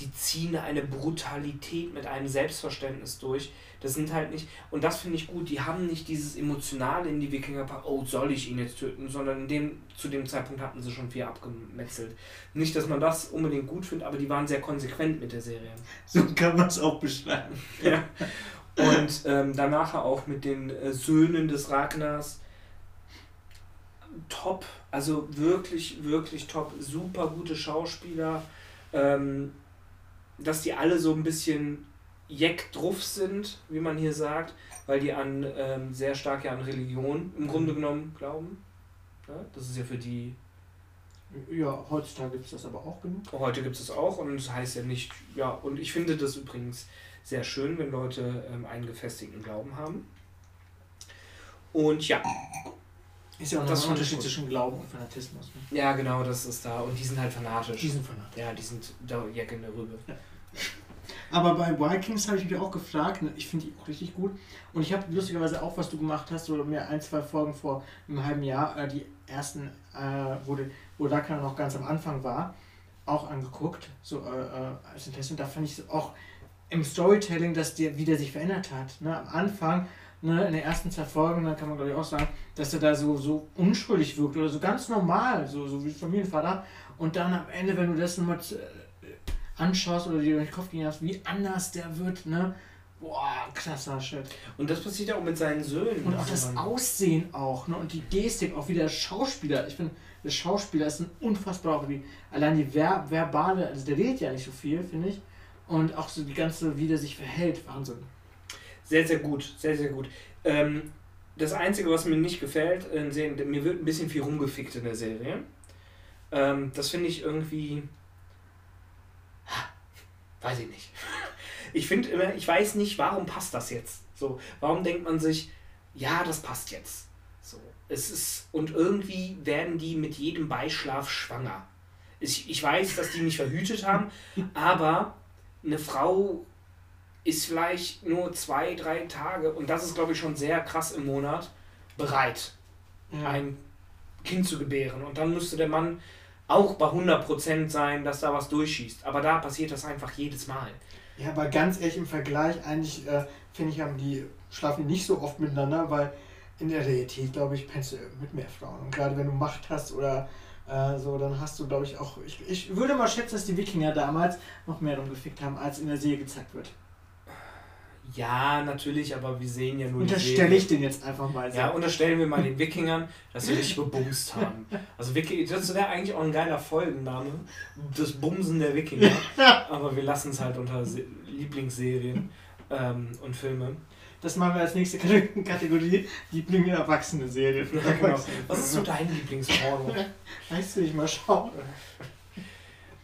die ziehen eine Brutalität mit einem Selbstverständnis durch. Das sind halt nicht, und das finde ich gut, die haben nicht dieses Emotionale in die Wikinger, oh, soll ich ihn jetzt töten, sondern in dem, zu dem Zeitpunkt hatten sie schon viel abgemetzelt. Nicht, dass man das unbedingt gut findet, aber die waren sehr konsequent mit der Serie. So kann man es auch beschreiben. Ja. Und ähm, danach auch mit den äh, Söhnen des Ragnars. Top, also wirklich, wirklich top. Super gute Schauspieler. Ähm, dass die alle so ein bisschen jeck drauf sind, wie man hier sagt, weil die an ähm, sehr stark ja an Religion im Grunde genommen glauben. Ja, das ist ja für die Ja, heutzutage gibt es das aber auch genug. Heute gibt es es auch und es heißt ja nicht, ja, und ich finde das übrigens sehr schön, wenn Leute ähm, einen gefestigten Glauben haben. Und ja, Ist ja auch Das ich Unterschied gut. zwischen Glauben und Fanatismus. Ne? ja, genau, das ist da. Und die sind halt fanatisch. Diesen Fanat. ja, die sind da Jack in der Rübe. Aber bei Vikings habe ich mich auch gefragt, ne? ich finde die auch richtig gut. Und ich habe lustigerweise auch, was du gemacht hast, oder mir ein, zwei Folgen vor einem halben Jahr, äh, die ersten, äh, wo, die, wo Ragnar noch ganz am Anfang war, auch angeguckt, so äh, äh, als Interesse. Und da fand ich so auch im Storytelling, dass der wieder sich verändert hat. Ne? Am Anfang ne, in den ersten zwei Folgen, da kann man glaube ich auch sagen, dass er da so, so unschuldig wirkt oder so ganz normal, so, so wie Familienvater. Und dann am Ende, wenn du das nochmal äh, anschaust oder dir durch den Kopf gehen hast, wie anders der wird, ne? Boah, krasser Shit. Und das passiert ja auch mit seinen Söhnen. Und auch das Aussehen auch, ne? Und die Gestik, auch wie der Schauspieler. Ich finde, der Schauspieler ist ein unfassbar, auch wie, allein die Ver verbale, also der redet ja nicht so viel, finde ich. Und auch so die ganze, wie der sich verhält, Wahnsinn. Sehr, sehr gut, sehr, sehr gut. Ähm, das Einzige, was mir nicht gefällt, in Serien, mir wird ein bisschen viel rumgefickt in der Serie. Ähm, das finde ich irgendwie. Weiß ich nicht. Ich finde immer, ich weiß nicht, warum passt das jetzt? So, warum denkt man sich, ja, das passt jetzt? So, es ist, und irgendwie werden die mit jedem Beischlaf schwanger. Ich, ich weiß, dass die nicht verhütet haben, aber eine Frau ist vielleicht nur zwei, drei Tage, und das ist, glaube ich, schon sehr krass im Monat, bereit, ja. ein Kind zu gebären. Und dann müsste der Mann auch bei 100% sein, dass da was durchschießt. Aber da passiert das einfach jedes Mal. Ja, aber ganz ehrlich im Vergleich, eigentlich äh, finde ich, haben die schlafen nicht so oft miteinander, weil in der Realität, glaube ich, pennst du mit mehr Frauen. Und gerade wenn du Macht hast oder äh, so, dann hast du, glaube ich, auch. Ich, ich würde mal schätzen, dass die Wikinger damals noch mehr rumgefickt haben, als in der Serie gezeigt wird. Ja, natürlich, aber wir sehen ja nur Unterstelle ich den jetzt einfach mal so. Ja, unterstellen wir mal den Wikingern, dass sie richtig bebumst haben. Also das wäre eigentlich auch ein geiler Folgenname. Das Bumsen der Wikinger. aber wir lassen es halt unter Se Lieblingsserien ähm, und Filme. Das machen wir als nächste Kategorie. Lieblinge Erwachsene Serien. Ja, genau. Was ist so dein Lieblingsporno? weißt du, ich mal schauen.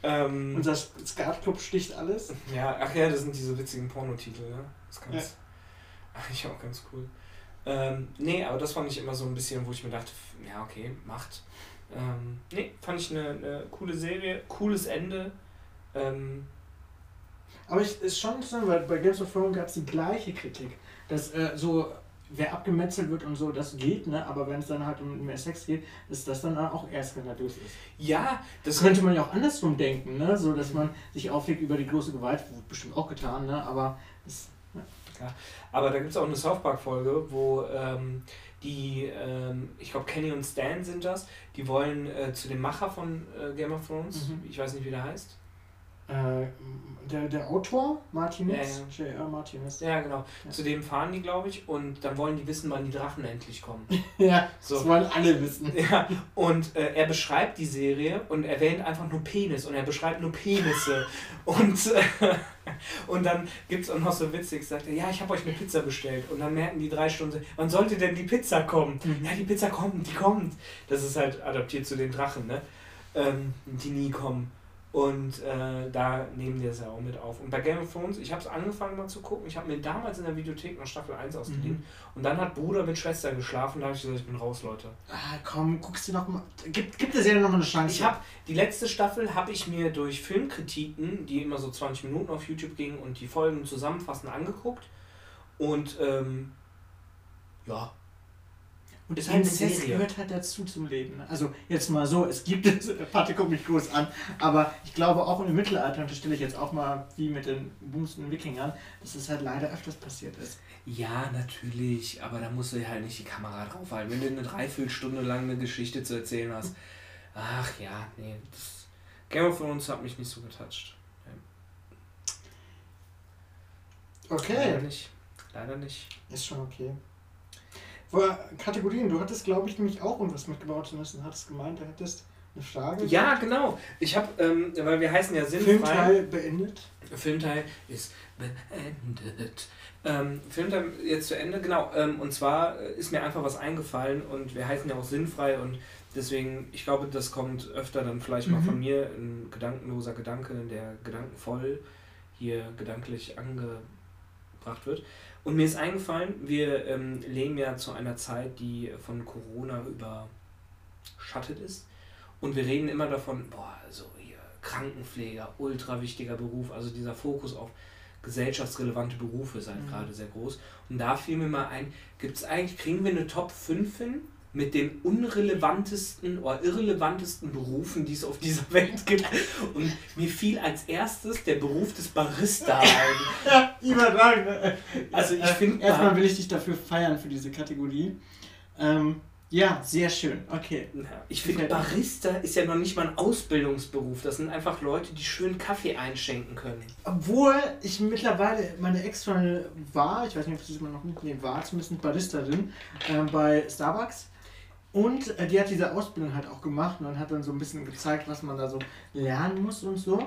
Ähm, Unser Skatclub sticht alles. Ja, ach ja, das sind diese witzigen Pornotitel, ne? Das ist ganz, ja. eigentlich auch ganz cool. Ähm, nee, aber das fand ich immer so ein bisschen, wo ich mir dachte, ja, okay, macht. Ähm, nee, fand ich eine, eine coole Serie, cooles Ende. Ähm, aber ich ist schon so, weil bei Games of Thrones gab es die gleiche Kritik. Dass äh, so wer abgemetzelt wird und so, das geht, ne? aber wenn es dann halt um mehr Sex geht, ist das dann auch erst skandalös ist. Ja, das könnte man ja auch andersrum denken, ne? so dass man sich aufregt über die große Gewalt, wird bestimmt auch getan, ne? aber das, ja. ja. Aber da gibt es auch eine South Park-Folge, wo ähm, die, ähm, ich glaube Kenny und Stan sind das, die wollen äh, zu dem Macher von äh, Game of Thrones, mhm. ich weiß nicht, wie der heißt, äh, der, der Autor, Martinez, ja, ja. J.R. Martinez. Ja, genau. Ja. Zu dem fahren die, glaube ich, und dann wollen die wissen, wann die Drachen endlich kommen. ja, so. das wollen alle wissen. Ja, und äh, er beschreibt die Serie und erwähnt einfach nur Penis und er beschreibt nur Penisse. und, äh, und dann gibt es auch noch so witzig, sagt er, ja, ich habe euch eine Pizza bestellt. Und dann merken die drei Stunden, wann sollte denn die Pizza kommen? Mhm. Ja, die Pizza kommt, die kommt. Das ist halt adaptiert zu den Drachen, ne? Ähm, die nie kommen. Und äh, da nehmen die es ja auch mit auf. Und bei Game of Thrones, ich habe es angefangen mal zu gucken. Ich habe mir damals in der Videothek noch Staffel 1 ausgeliehen. Mhm. Und dann hat Bruder mit Schwester geschlafen. Da habe ich gesagt, ich bin raus, Leute. Ah, komm, guckst du noch mal. Gib, gib der Serie noch mal eine Chance. Ich habe die letzte Staffel habe ich mir durch Filmkritiken, die immer so 20 Minuten auf YouTube gingen und die Folgen zusammenfassend angeguckt. Und ähm, ja, und ist halt Inzest gehört halt dazu zum Leben. Ne? Also jetzt mal so, es gibt es, Pate kommt mich groß an, aber ich glaube auch im Mittelalter, und das stelle ich jetzt auch mal wie mit den bumsten Wikingern, dass es halt leider öfters passiert ist. Ja, natürlich, aber da musst du halt nicht die Kamera draufhalten. Wenn du eine Dreiviertelstunde lang eine Geschichte zu erzählen hast, ach ja, nee, das Game of Thrones hat mich nicht so getoucht. Okay. Leider nicht. Leider nicht. Ist schon okay. Kategorien, du hattest, glaube ich, nämlich auch irgendwas mitgebaut müssen. Hattest gemeint, du hättest eine Frage? Ja, genau. Ich habe, ähm, weil wir heißen ja sinnfrei. Filmteil beendet. Filmteil ist beendet. Ähm, Filmteil jetzt zu Ende, genau. Ähm, und zwar ist mir einfach was eingefallen und wir heißen ja auch sinnfrei und deswegen, ich glaube, das kommt öfter dann vielleicht mhm. mal von mir, ein gedankenloser Gedanke, der gedankenvoll hier gedanklich angebracht wird. Und mir ist eingefallen, wir ähm, leben ja zu einer Zeit, die von Corona überschattet ist. Und wir reden immer davon, boah, also hier Krankenpfleger, ultra wichtiger Beruf, also dieser Fokus auf gesellschaftsrelevante Berufe ist halt mhm. gerade sehr groß. Und da fiel mir mal ein, gibt es eigentlich, kriegen wir eine Top 5 hin mit den unrelevantesten oder irrelevantesten Berufen, die es auf dieser Welt gibt. Und mir fiel als erstes der Beruf des Barista ein. Ja, überragend. Also ich Äh, finde Erstmal will ich dich dafür feiern für diese Kategorie. Ähm, ja, sehr schön. Okay. Ich finde, Barista ist ja noch nicht mal ein Ausbildungsberuf. Das sind einfach Leute, die schön Kaffee einschenken können. Obwohl ich mittlerweile meine Ex-Freundin war, ich weiß nicht, ob sie es immer noch nee, war, zumindest Baristerin äh, bei Starbucks. Und äh, die hat diese Ausbildung halt auch gemacht und hat dann so ein bisschen gezeigt, was man da so lernen muss und so.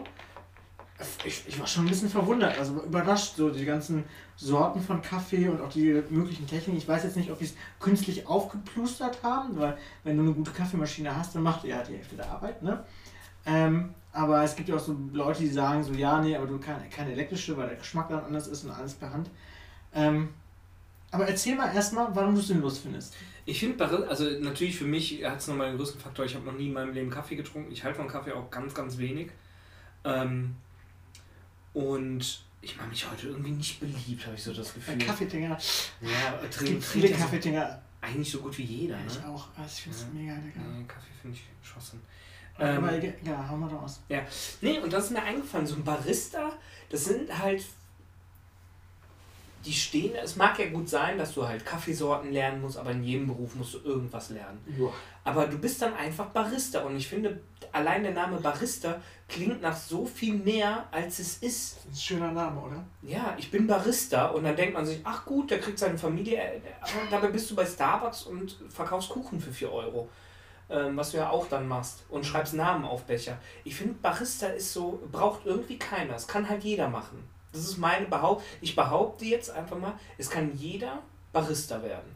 Ich, ich war schon ein bisschen verwundert, also überrascht, so die ganzen Sorten von Kaffee und auch die möglichen Techniken. Ich weiß jetzt nicht, ob die es künstlich aufgeplustert haben, weil wenn du eine gute Kaffeemaschine hast, dann macht ihr halt die Hälfte der Arbeit, ne? Ähm, aber es gibt ja auch so Leute, die sagen so, ja, nee, aber du keine, keine elektrische, weil der Geschmack dann anders ist und alles per Hand. Ähm, aber erzähl mal erstmal, warum du es sinnlos findest. Ich finde also natürlich für mich hat es nochmal den größten Faktor, ich habe noch nie in meinem Leben Kaffee getrunken. Ich halte von Kaffee auch ganz, ganz wenig. Ähm, und ich mache mich heute irgendwie nicht beliebt, habe ich so das Gefühl. Äh, Kaffeetinger, Ja, es trinkt gibt viele ja Kaffeetinger. eigentlich so gut wie jeder. Ja, ich Ne? auch. Also ich finde es Ja. mega lecker. Nee, Kaffee finde ich Schossen. Aber Ähm, ja, hau mal raus. Nee, und das ist mir eingefallen, so ein Barista, das sind halt, die stehen, es mag ja gut sein, dass du halt Kaffeesorten lernen musst, aber in jedem Beruf musst du irgendwas lernen. Ja. Aber du bist dann einfach Barista und ich finde, allein der Name Barista klingt nach so viel mehr, als es ist. Das ist ein schöner Name, oder? Ja, ich bin Barista und dann denkt man sich, ach gut, der kriegt seine Familie, äh, aber dabei bist du bei Starbucks und verkaufst Kuchen für 4 Euro. Ähm, was du ja auch dann machst und schreibst Namen auf Becher. Ich finde, Barista ist so, braucht irgendwie keiner. Es kann halt jeder machen. Das ist meine Behauptung. Ich behaupte jetzt einfach mal, es kann jeder Barista werden.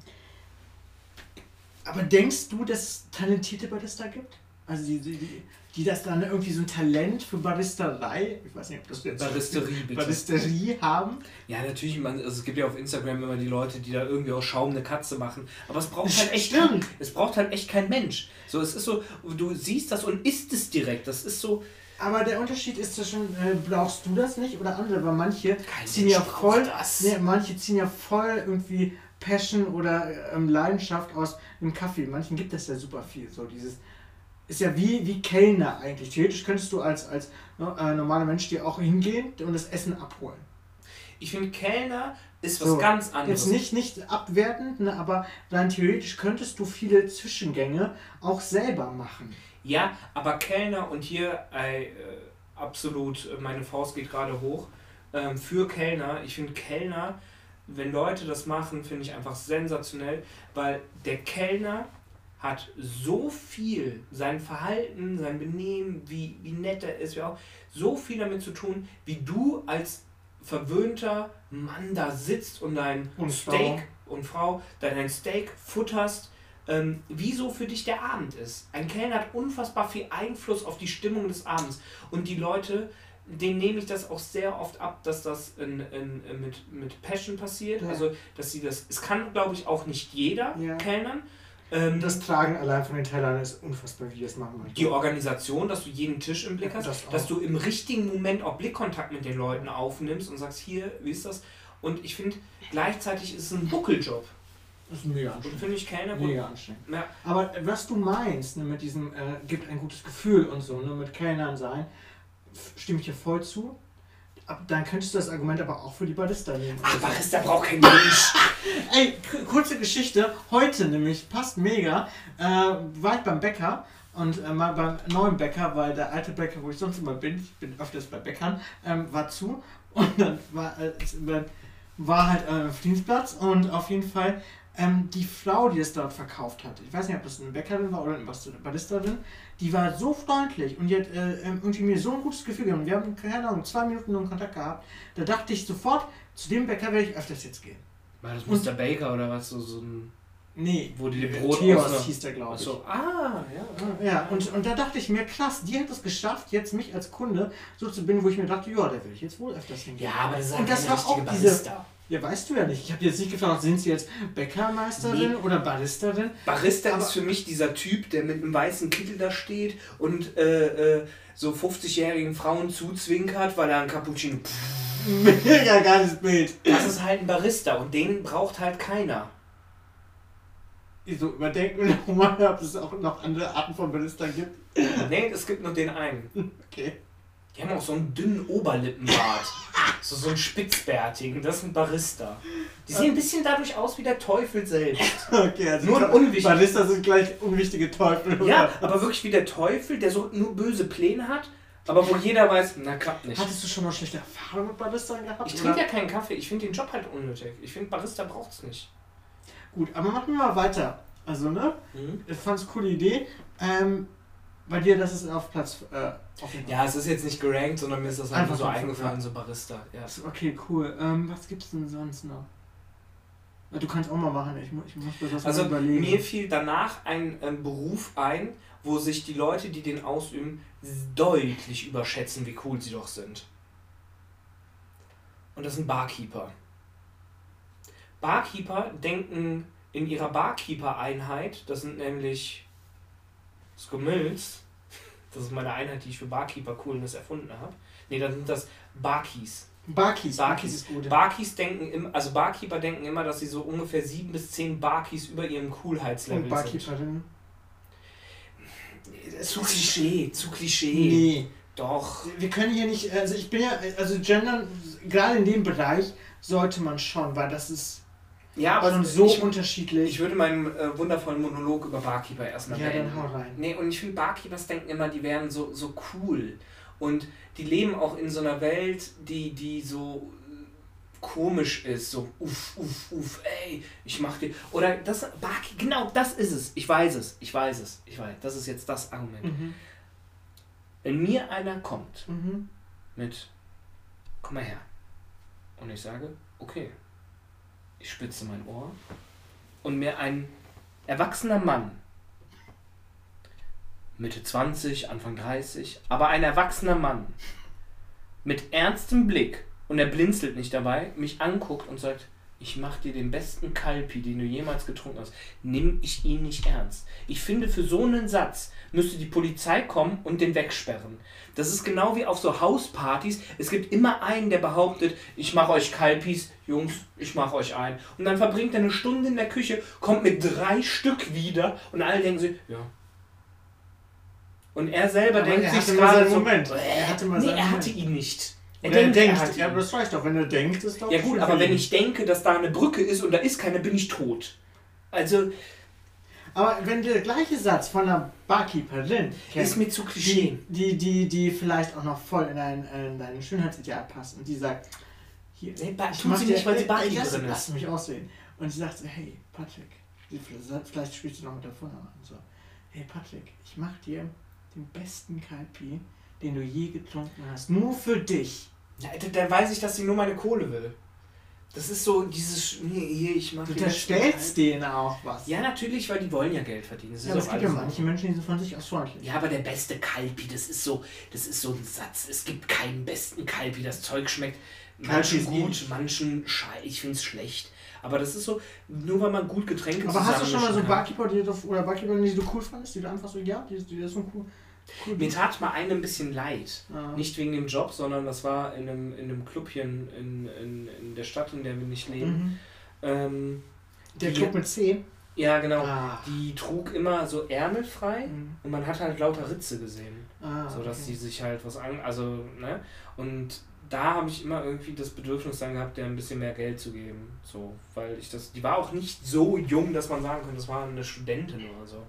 Aber denkst du, dass es talentierte Barista gibt? Also die, die, die, die das dann irgendwie so ein Talent für Baristerei, ich weiß nicht, ob das jetzt Baristerie, bitte. Baristerie haben. Ja, natürlich, man, also es gibt ja auf Instagram immer die Leute, die da irgendwie aus Schaum eine Katze machen. Aber es braucht halt echt Stimmt. es braucht halt echt kein Mensch. So, es ist so, du siehst das und isst es direkt. Das ist so. Aber der Unterschied ist ja schon, äh, brauchst du das nicht oder andere? Weil manche Kein ziehen Mensch ja voll, das. nee, manche ziehen ja voll irgendwie Passion oder ähm, Leidenschaft aus dem Kaffee. Manchen gibt es ja super viel. So dieses ist ja wie, wie Kellner eigentlich. Theoretisch könntest du als, als ne, äh, normaler Mensch dir auch hingehen und das Essen abholen. Ich finde, Kellner ist was So, ganz anderes. Jetzt nicht, nicht abwertend, ne, aber rein theoretisch könntest du viele Zwischengänge auch selber machen. Ja, aber Kellner und hier äh, absolut, äh, meine Faust geht gerade hoch. Ähm, für Kellner, ich finde Kellner, wenn Leute das machen, finde ich einfach sensationell, weil der Kellner hat so viel, sein Verhalten, sein Benehmen, wie, wie nett er ist, wie auch, so viel damit zu tun, wie du als verwöhnter Mann da sitzt und dein Und Steak und Frau, dein Steak futterst, ähm, wieso für dich der Abend ist. Ein Kellner hat unfassbar viel Einfluss auf die Stimmung des Abends. Und die Leute, denen nehme ich das auch sehr oft ab, dass das in, in, mit, mit Passion passiert. Ja. Also, dass sie das. Es kann, glaube ich, auch nicht jeder Ja. Kellnern. Ähm, Das Tragen allein von den Tellern ist unfassbar, wie die das machen. die Organisation, dass du jeden Tisch im Blick hast, das dass du im richtigen Moment auch Blickkontakt mit den Leuten aufnimmst und sagst, hier, wie ist das? Und ich finde, gleichzeitig ist es ein Buckeljob. Das ist mega anstrengend. finde ich Kellner Mega anstrengend. Ja, Aber was du meinst, ne, mit diesem äh, gibt ein gutes Gefühl und so, ne, mit Kellnern sein, stimme ich dir voll zu. Ab, dann könntest du das Argument aber auch für die Barista nehmen. Ach, Barista braucht kein Mensch. Ey, kurze Geschichte. Heute nämlich, passt mega, äh, war ich beim Bäcker und äh, mal beim neuen Bäcker, weil der alte Bäcker, wo ich sonst immer bin, ich bin öfters bei Bäckern, ähm, war zu. Und dann war, äh, war halt äh, Friedensplatz und auf jeden Fall ähm, die Frau, die es dort verkauft hat, ich weiß nicht, ob das eine Bäckerin war oder eine Baristerin, die war so freundlich und die hat äh, ähm, irgendwie mir so ein gutes Gefühl gegeben. Wir haben, keine Ahnung, zwei Minuten nur Kontakt gehabt. Da dachte ich sofort, zu dem Bäcker werde ich öfters jetzt gehen. War das Mr. Baker oder was? So, so ein. Nee, Wo die die Brot Theos hieß der, glaube ich. Achso, ah, ja. Ja, und, und da dachte ich mir, krass, die hat es geschafft, jetzt mich als Kunde so zu binden, wo ich mir dachte, ja, da will ich jetzt wohl öfters hingehen. Ja, aber das ist Und das war auch diese- Barista. Ja, weißt du ja nicht. Ich habe jetzt nicht gefragt, sind sie jetzt Bäckermeisterin Nee. oder Baristerin? Barista Aber- ist für mich dieser Typ, der mit einem weißen Kittel da steht und äh, äh, so 50-jährigen Frauen zuzwinkert, weil er ein Cappuccino. Mega geiles Bild. Das ist halt ein Barista und den braucht halt keiner. so überdenken wir nochmal, ob es auch noch andere Arten von Barista gibt. Nee, es gibt nur den einen. Okay. Die haben auch so einen dünnen Oberlippenbart. so, so einen spitzbärtigen. Das ist ein Barista. Die sehen ein bisschen dadurch aus wie der Teufel selbst. Okay, also Nur ein unwichtig- Barista sind gleich unwichtige Teufel. Ja, oder? aber wirklich wie der Teufel, der so nur böse Pläne hat, aber wo jeder weiß, na klappt nicht. Hattest du schon mal schlechte Erfahrungen mit Barista gehabt? Ich trinke ja keinen Kaffee, ich finde den Job halt unnötig. Ich finde, Barista braucht es nicht. Gut, aber machen wir mal weiter. Also, ne? Ich fand's eine coole Idee. Ähm, bei dir, das ist auf Platz. Äh, auf. Ja, es ist jetzt nicht gerankt, sondern mir ist das halt Einfach nur so eingefallen, so Barista. Ja. Okay, cool. Ähm, was gibt's denn sonst noch? Ja, Du kannst auch mal machen, ich, ich muss mir das Also mal überlegen. mir fiel danach ein ähm, Beruf ein, wo sich die Leute, die den ausüben, deutlich überschätzen, wie cool sie doch sind. Und das sind Barkeeper. Barkeeper denken in ihrer Barkeeper-Einheit, das sind nämlich Skumills, das ist meine Einheit, die ich für Barkeeper Coolness erfunden habe. Ne, dann sind das Barkeys. Barkeys. Barkeys. ist gut. Barkeys denken im, also Barkeeper denken immer, dass sie so ungefähr sieben bis zehn Barkeys über ihrem Coolheitslevel Und sind. Barkeeperin? Zu Klischee, zu Klischee. Nee. Doch. Wir können hier nicht, also ich bin ja, also gendern, gerade in dem Bereich sollte man schon, weil das ist Ja, aber schon so ich, unterschiedlich. ich würde meinen äh, wundervollen Monolog über Barkeeper erstmal ja, dann beenden. hau rein. Nee, und ich finde, Barkeepers denken immer, die wären so, so cool. Und die leben auch in so einer Welt, die, die so äh, komisch ist. So, uff, uff, uff, ey, ich mach dir. Oder das, Barkeeper, genau das ist es. Ich weiß es, ich weiß es, ich weiß. Das ist jetzt das Argument. Mhm. Wenn mir einer kommt Mhm. mit, komm mal her. Und ich sage, okay. Ich spitze mein Ohr. Und mir ein erwachsener Mann, Mitte 20, Anfang 30, aber ein erwachsener Mann mit ernstem Blick und er blinzelt nicht dabei, mich anguckt und sagt, ich mach dir den besten Kalpi, den du jemals getrunken hast, nimm ich ihn nicht ernst. Ich finde, für so einen Satz müsste die Polizei kommen und den wegsperren. Das ist genau wie auf so Hauspartys. Es gibt immer einen, der behauptet, ich mache euch Kalpis, Jungs, ich mache euch ein. Und dann verbringt er eine Stunde in der Küche, kommt mit drei Stück wieder und alle denken sich, ja. Und er selber Aber denkt er sich gerade so, Moment. Er hatte mal nee, er hatte ihn nicht. Er Oder er denkt, er denkt, hat ja, das reicht doch, wenn er denkt, ist doch Ja gut, aber wenn ich denke, dass da eine Brücke ist und da ist keine, bin ich tot. Also Aber wenn der gleiche Satz von einer Barkeeperin ist mir zu Klischee. die, die, die, die vielleicht auch noch voll in dein, in dein Schönheitsideal passt und die sagt, hier, Nee, ba- ich tut mach sie nicht, weil sie lass, Barkeeperin lass ist. mich aussehen. Und sie sagt hey, Patrick, vielleicht spielst du noch mit der Vorname an, so, hey Patrick, ich mach dir den besten Kalpi, den du je getrunken hast, nur für dich. Ja, da, da weiß ich, dass sie nur meine Kohle will. Das ist so dieses, nee, hier, ich mach Du unterstellst denen auch was. Ja, natürlich, weil die wollen ja Geld verdienen. Ja, aber es gibt ja manche. Menschen, die sind von sich aus freundlich. Ja, aber der beste Kalpi, das ist so, das ist so ein Satz. Es gibt keinen besten Kalpi. Das Zeug schmeckt manchen gut, ähnlich. manchen schei. Ich find's schlecht. Aber das ist so, nur weil man gut Getränke Aber hast du schon mal so. Barkeeper, die du, oder Barkeeper, die du cool fandest, die du einfach so, ja, die, die ist so cool. Cool Mir tat mal eine ein bisschen leid. Ah. Nicht wegen dem Job, sondern das war in einem, in einem Clubchen in, in, in der Stadt, in der wir nicht leben. Mhm. Ähm, Der die- Club mit C. ja, genau. Ah. Die trug immer so ärmelfrei Mhm. und man hat halt lauter Ritze gesehen. Ah, so dass okay. die sich halt was an. Also, ne? Und da habe ich immer irgendwie das Bedürfnis dann gehabt, der ein bisschen mehr Geld zu geben. So, weil ich das. Die war auch nicht so jung, dass man sagen könnte, das war eine Studentin oder so.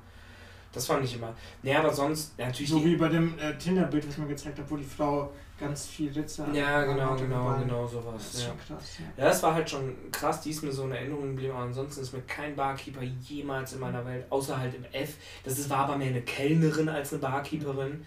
Das fand ich immer. Nee, aber sonst, natürlich. So wie bei dem äh, Tinder-Bild, was ich mir gezeigt habe, wo die Frau ganz viel Ritze ja, genau, genau, genau Das sowas. ist Ja. schon krass, ja. ja, das war halt schon krass, die ist mir so in Erinnerung geblieben, aber ansonsten ist mir kein Barkeeper jemals in meiner Welt, außer halt im F. Das ist, war aber mehr eine Kellnerin als eine Barkeeperin.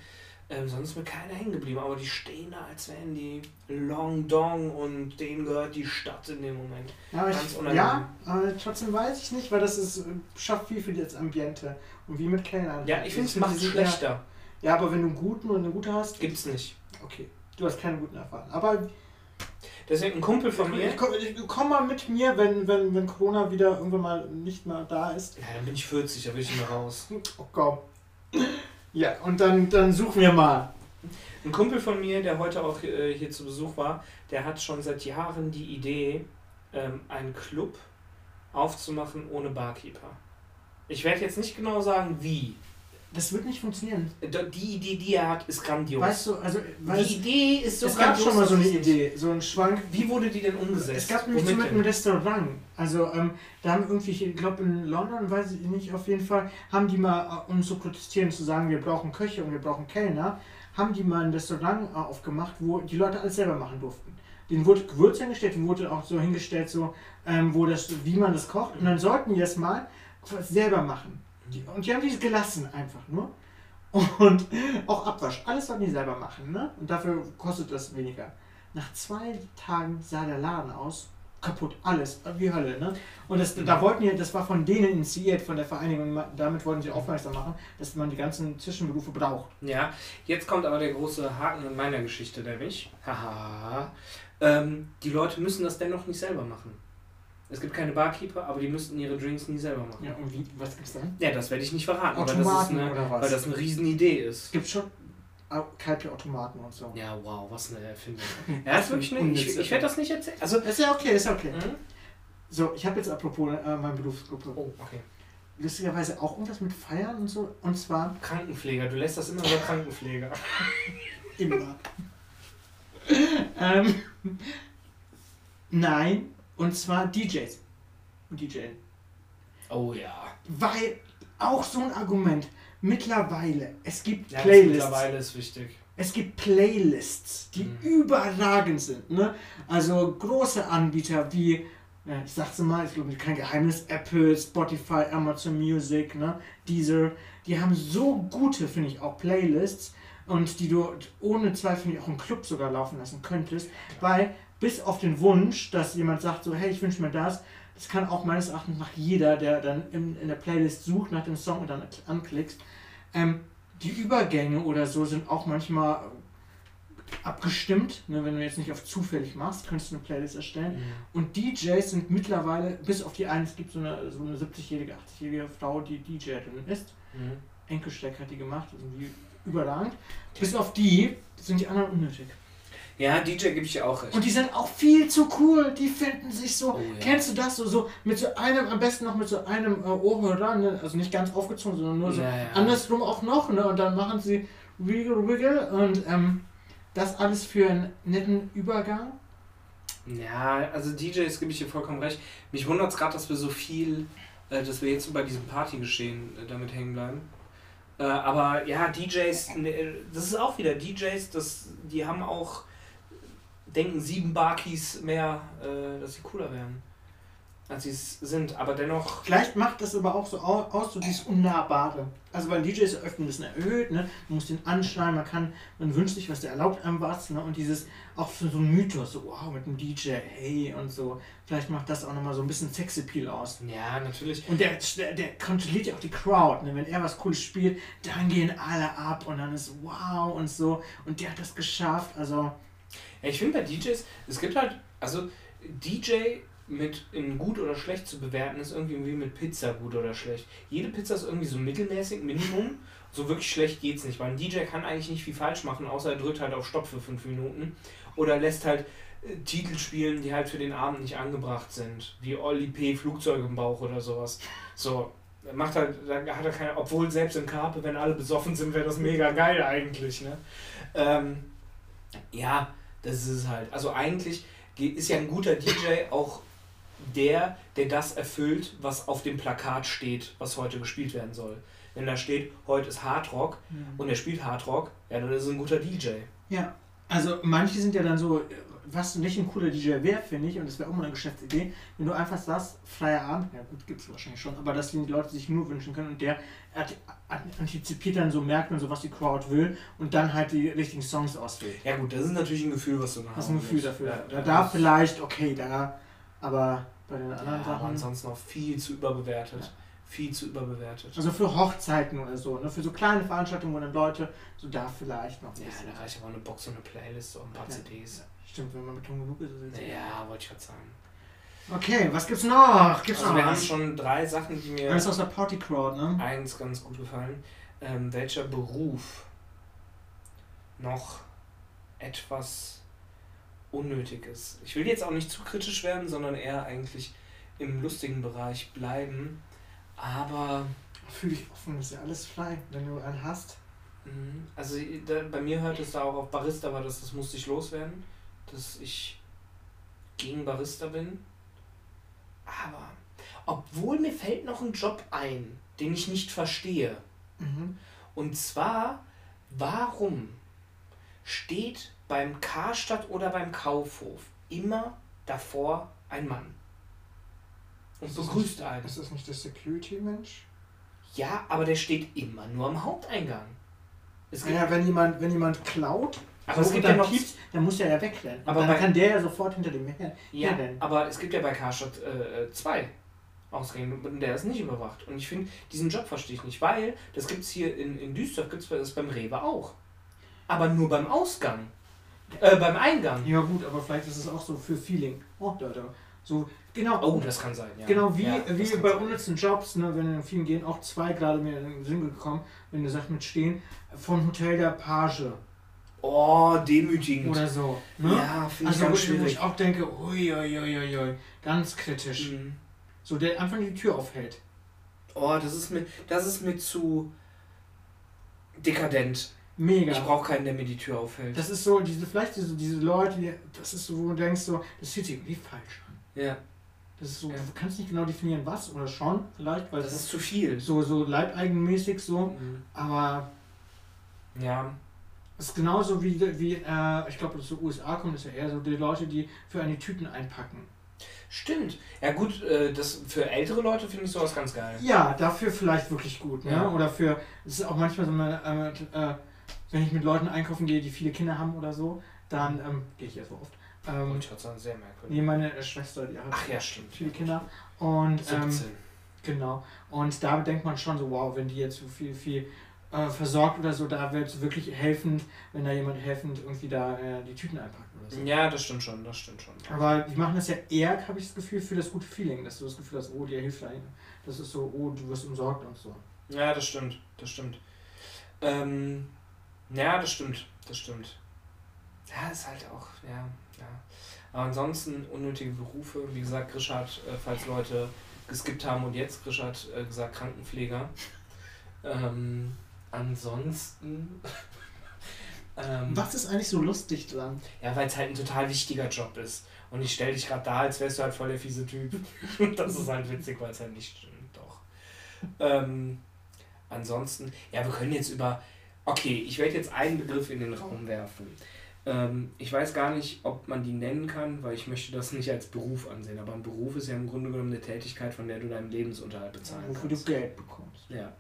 Ähm, sonst ist mir keiner hängen geblieben, aber die stehen da, als wären die Long Dong und denen gehört die Stadt in dem Moment. Ja, aber, ich, ja, aber trotzdem weiß ich nicht, weil das ist, äh, schafft viel für das Ambiente. Und wie mit Kellnern. Ja, ich finde, es macht es schlechter. Ja, aber wenn du einen guten oder eine gute hast, Gibt's nicht. okay. Du hast keine guten Erfahrungen. Aber Deswegen ein Kumpel von mir. ich komm, ich, komm mal mit mir, wenn, wenn, wenn Corona wieder irgendwann mal nicht mehr da ist. Ja, dann bin ich 40, da will ich nicht mehr raus. Oh komm. Ja, und dann, dann suchen wir mal. Ein Kumpel von mir, der heute auch äh, hier zu Besuch war, der hat schon seit Jahren die Idee, ähm, einen Club aufzumachen ohne Barkeeper. Ich werde jetzt nicht genau sagen, wie. Das wird nicht funktionieren. Die Idee, die er hat, ist grandios. Weißt du, also die Idee ist so es grandios. Es gab schon mal so eine Idee, so ein Schwank. Wie wurde die denn umgesetzt? Es gab nämlich zum Beispiel ein Restaurant. Also ähm, da haben irgendwie, ich glaube in London, weiß ich nicht, auf jeden Fall, haben die mal, äh, um zu protestieren, zu sagen, wir brauchen Köche und wir brauchen Kellner, haben die mal ein Restaurant äh, aufgemacht, wo die Leute alles selber machen durften. Den wurde Gewürz hingestellt, den wurde auch so hingestellt, so, ähm, wo das, wie man das kocht. Und dann sollten die das mal selber machen. Die, und die haben die gelassen einfach nur. Und auch Abwasch, alles sollten die selber machen, ne? Und dafür kostet das weniger. Nach zwei Tagen sah der Laden aus, kaputt, alles, wie Hölle, ne? Und das, da wollten die, das war von denen initiiert, von der Vereinigung, damit wollten sie aufmerksam machen, dass man die ganzen Zwischenberufe braucht. Ja, jetzt kommt aber der große Haken in meiner Geschichte, nämlich, haha, ähm, die Leute müssen das dennoch nicht selber machen. Es gibt keine Barkeeper, aber die müssten ihre Drinks nie selber machen. Ja, und wie, was gibt's dann? Ja, das werde ich nicht verraten, weil das, eine, oder was? weil das eine Riesenidee ist. Es gibt schon kalte Automaten und so. Ja, wow, was eine Erfindung. ja, ist wirklich eine, ich, ich werde das nicht erzählen. Also, ist ja okay, ist ja okay. Mhm. So, ich habe jetzt apropos äh, meine Berufsgruppe. Oh, okay. Lustigerweise auch irgendwas mit Feiern und so. Und zwar. Krankenpfleger, du lässt das immer über Krankenpfleger. immer. ähm, nein, und zwar DJs. Und DJen. Oh ja. Weil auch so ein Argument. Mittlerweile, es gibt ja, Playlists. Mittlerweile ist wichtig. Es gibt Playlists, die mhm. überragend sind. Ne? Also große Anbieter wie, ja, ich sag's mal, ich glaube kein Geheimnis, Apple, Spotify, Amazon Music, ne? Deezer, die haben so gute, finde ich, auch Playlists und die du ohne Zweifel auch im Club sogar laufen lassen könntest, weil bis auf den Wunsch, dass jemand sagt so, hey, ich wünsche mir das, das kann auch meines Erachtens nach jeder, der dann in, in der Playlist sucht nach dem Song und dann anklickst. Ähm, die Übergänge oder so sind auch manchmal abgestimmt. Ne, wenn du jetzt nicht auf zufällig machst, könntest du eine Playlist erstellen. Mhm. Und DJs sind mittlerweile, bis auf die eine, es gibt so eine, so eine 70-jährige, 80-jährige Frau, die DJ-Drin ist. Mhm. Enkelsteck hat die gemacht, irgendwie überragend. Bis auf die sind die anderen unnötig. Ja, DJ gebe ich dir auch recht. Und die sind auch viel zu cool. Die finden sich so. Oh, ja. Kennst du das so, so mit so einem, am besten noch mit so einem äh, Ohrhörer, ne? also nicht ganz aufgezogen, sondern nur so ja, ja. andersrum auch noch, ne? Und dann machen sie Wiggle Wiggle und ähm, das alles für einen netten Übergang. Ja, also DJs gebe ich dir vollkommen recht. Mich wundert es gerade, dass wir so viel, äh, dass wir jetzt bei diesem Partygeschehen äh, damit hängen bleiben. Äh, aber ja, DJs, ne, das ist auch wieder DJs, das, die haben auch denken sieben Barkeys mehr, äh, dass sie cooler werden, als sie es sind. Aber dennoch. Vielleicht macht das aber auch so aus, so dieses Unnahbare. Also weil DJs öffnen ein bisschen erhöht, ne? Man muss den anschneiden, man kann, man wünscht sich was, der erlaubt einem was, ne? Und dieses, auch für so ein Mythos, so wow, mit einem DJ, hey und so. Vielleicht macht das auch nochmal so ein bisschen Sexappeal aus. Ja, natürlich. Und der, der, der kontrolliert ja auch die Crowd, ne? Wenn er was Cooles spielt, dann gehen alle ab und dann ist wow und so. Und der hat das geschafft, also. Ja, ich finde bei DJs, es gibt halt, also DJ mit in gut oder schlecht zu bewerten, ist irgendwie wie mit Pizza gut oder schlecht. Jede Pizza ist irgendwie so mittelmäßig, Minimum. So wirklich schlecht geht's nicht, weil ein DJ kann eigentlich nicht viel falsch machen, außer er drückt halt auf Stopp für fünf Minuten. Oder lässt halt äh, Titel spielen, die halt für den Abend nicht angebracht sind. Wie Olli P. Flugzeug im Bauch oder sowas. So, macht halt, da hat er keine, obwohl selbst in Karpe, wenn alle besoffen sind, wäre das mega geil eigentlich, ne? Ähm, ja, das ist es halt. Also eigentlich ist ja ein guter DJ auch der, der das erfüllt, was auf dem Plakat steht, was heute gespielt werden soll. Wenn da steht, heute ist Hardrock mhm. und er spielt Hardrock, ja, dann ist es ein guter DJ. Ja, also manche sind ja dann so, was nicht ein cooler DJ wäre, finde ich, und das wäre auch mal eine Geschäftsidee, wenn du einfach sagst, Feierabend, ja gut, gibt es wahrscheinlich schon, aber dass die Leute sich nur wünschen können und der antizipiert dann so, merkt man so, was die Crowd will und dann halt die richtigen Songs auswählt. Ja gut, das ist natürlich ein Gefühl, was du hast. Das ist ein Gefühl dafür. Ja, da darf vielleicht, okay, da, aber bei den anderen ja, Sachen... Aber ansonsten noch viel zu überbewertet. Ja. Viel zu überbewertet. Also für Hochzeiten oder so, ne? für so kleine Veranstaltungen, wo dann Leute so da vielleicht noch Ja, da reicht aber eine Box und eine Playlist und ein paar CDs. Stimmt, wenn man beton genug ist. ist ja, wollte ich gerade sagen. Okay, was gibt's noch? Gibt's also noch wir was? haben schon drei Sachen, die mir. Eins aus der Party Crowd, ne? Eins ganz gut gefallen. Ähm, welcher Beruf noch etwas unnötig ist. Ich will jetzt auch nicht zu kritisch werden, sondern eher eigentlich im lustigen Bereich bleiben. Aber Fühl dich offen, ist ja alles frei, wenn du einen hast. Mhm. Also da, bei mir hört es da auch auf Barista, aber das, das musste ich loswerden, dass ich gegen Barista bin. Aber obwohl mir fällt noch ein Job ein, den ich nicht verstehe. Mhm. Und zwar, warum steht beim Karstadt oder beim Kaufhof immer davor ein Mann? Und begrüßt einen. Ist das nicht der Security-Mensch? Ja, aber der steht immer nur am Haupteingang. Es gibt, Ja, wenn jemand, wenn jemand klaut, aber es gibt ja noch. piepst, dann muss er ja wegrennen. Aber Aber dann bei- kann der ja sofort hinter dem her. Ja, denn? aber es gibt ja bei Karstadt äh, äh, zwei Ausgänge und der ist nicht überwacht. Und ich finde, diesen Job verstehe ich nicht, weil das gibt es hier in, in Duisburg, gibt es das beim Rewe auch. Aber nur beim Ausgang. Äh, beim Eingang. Ja gut, aber vielleicht ist es auch so für Feeling. Oh, da, da. So, genau. Oh, das kann sein, ja. Genau wie, Ja, wie bei unnützen Jobs, ne, wenn in vielen gehen, auch zwei gerade mir in den Sinn gekommen, wenn du sagst mit stehen, von Hotel der Page Oh, demütigend. oder so. Ne? Ja, finde ich also ganz wo schwierig. ich auch denke, ui, ui, ui, ui, ui, ganz kritisch. Mhm. So, der einfach die Tür aufhält. Oh, das ist mir, das ist mir zu dekadent. Mega. Ich brauche keinen, der mir die Tür aufhält. Das ist so, diese, vielleicht diese, diese Leute, die, das ist so, wo du denkst, so, das fühlt sich irgendwie falsch an. ja, Das ist so, Ja. du kannst nicht genau definieren, was oder schon, vielleicht, weil das das ist zu viel. so, so leibeigenmäßig so, Mhm. aber Ja, es ist genauso wie, wie äh, ich glaube, aus den USA kommt es ja eher so, die Leute, die für eine Tüten einpacken. stimmt. Ja gut, äh, das für ältere Leute finde ich sowas ganz geil. Ja, dafür vielleicht wirklich gut, ne? Ja. Oder für, es ist auch manchmal so, äh, äh, wenn ich mit Leuten einkaufen gehe, die viele Kinder haben oder so, dann ähm, gehe ich ja so oft. Ähm, Und ich hatte sehr merkwürdig. nee, meine Schwester, die hat Ach ja, stimmt. viele Kinder. Und ähm, 17. genau. Und da denkt man schon so, wow, wenn die jetzt so viel, viel äh, versorgt oder so, da wird es wirklich helfend, wenn da jemand helfend irgendwie da äh, die Tüten einpackt oder so. Ja, das stimmt schon, das stimmt schon. Aber die machen das ja eher, habe ich das Gefühl, für das gute Feeling, dass du das Gefühl hast, oh, dir hilft da jemand. Das ist so, oh, du wirst umsorgt und so. Ja, das stimmt, das stimmt. Ähm, ja, das stimmt, das stimmt. Ja, ist halt auch, ja, ja. Aber ansonsten unnötige Berufe, wie gesagt, Grisch hat, äh, falls Leute geskippt haben und jetzt Grisch hat äh, gesagt Krankenpfleger. Ähm, ansonsten. ähm, Was ist eigentlich so lustig dran? Ja, weil es halt ein total wichtiger Job ist. Und ich stelle dich gerade da, als wärst du halt voll der fiese Typ. das ist halt witzig, weil es halt nicht stimmt. Doch. Ähm, ansonsten, ja, wir können jetzt über. Okay, ich werde jetzt einen Begriff in den Raum werfen. Ähm, ich weiß gar nicht, ob man die nennen kann, weil ich möchte das nicht als Beruf ansehen. Aber ein Beruf ist ja im Grunde genommen eine Tätigkeit, von der du deinen Lebensunterhalt bezahlen Wofür du kannst. Geld bekommst. Ja.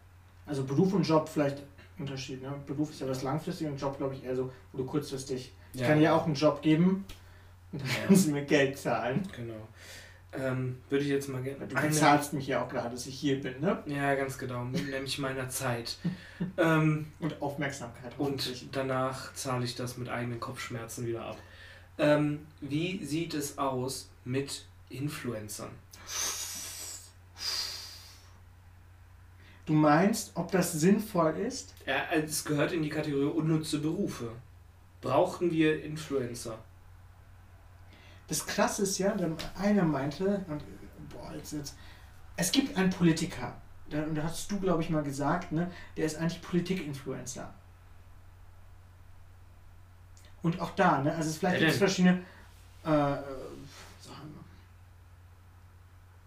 Also Beruf und Job vielleicht Unterschied. Ne? Beruf ist ja was langfristiges und Job, glaube ich, eher so, wo du kurzfristig. Ich kann dir auch einen Job geben und dann Ja. kannst du mir Geld zahlen. Genau. Ähm, würde ich jetzt mal gerne. Du bezahlst mich ja auch gerade, dass ich hier bin, ne? Ja, ganz genau. Nämlich meiner Zeit. ähm, Und Aufmerksamkeit. und danach zahle ich das mit eigenen Kopfschmerzen wieder ab. Ähm, wie sieht es aus mit Influencern? Du meinst, ob das sinnvoll ist? Ja, es gehört in die Kategorie unnütze Berufe. Brauchten wir Influencer? Das Krasse ist ja, einer meinte, und, boah, jetzt, jetzt, es gibt einen Politiker, da, und da hast du, glaube ich, mal gesagt, ne, der ist eigentlich Politik-Influencer. Und auch da, ne, also es vielleicht gibt es verschiedene äh.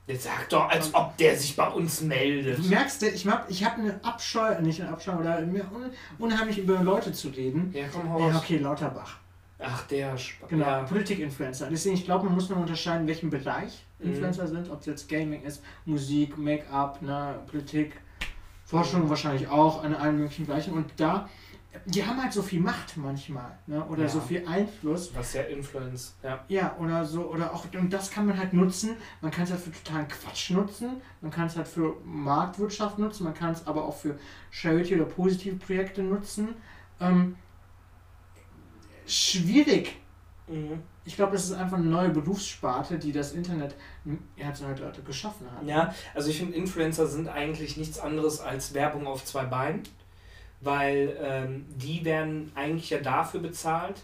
Jetzt sag doch, als ob der sich bei uns meldet. Du merkst, ich habe ich hab eine Abscheu, nicht eine Abscheu, oder mir un, unheimlich über Leute zu reden. Ja, komm, Ja, raus. okay, Lauterbach. Ach, der Sp Genau, Ja. Politik-Influencer. Deswegen, ich glaube, man muss noch unterscheiden, in welchem Bereich Mhm. Influencer sind, ob es jetzt Gaming ist, Musik, Make-up, ne, Politik, Forschung Mhm. wahrscheinlich auch, an allen möglichen Bereichen. Und da, die haben halt so viel Macht manchmal, ne, oder Ja. so viel Einfluss. Was ja Influence. Ja. Ja, oder so, oder auch, und das kann man halt nutzen. Man kann es halt für totalen Quatsch nutzen, man kann es halt für Marktwirtschaft nutzen, man kann es aber auch für Charity oder positive Projekte nutzen. Ähm, schwierig, Mhm. ich glaube, das ist einfach eine neue Berufssparte, die das Internet jetzt halt Leute geschaffen hat. Ja, also ich finde, Influencer sind eigentlich nichts anderes als Werbung auf zwei Beinen, weil ähm, die werden eigentlich ja dafür bezahlt,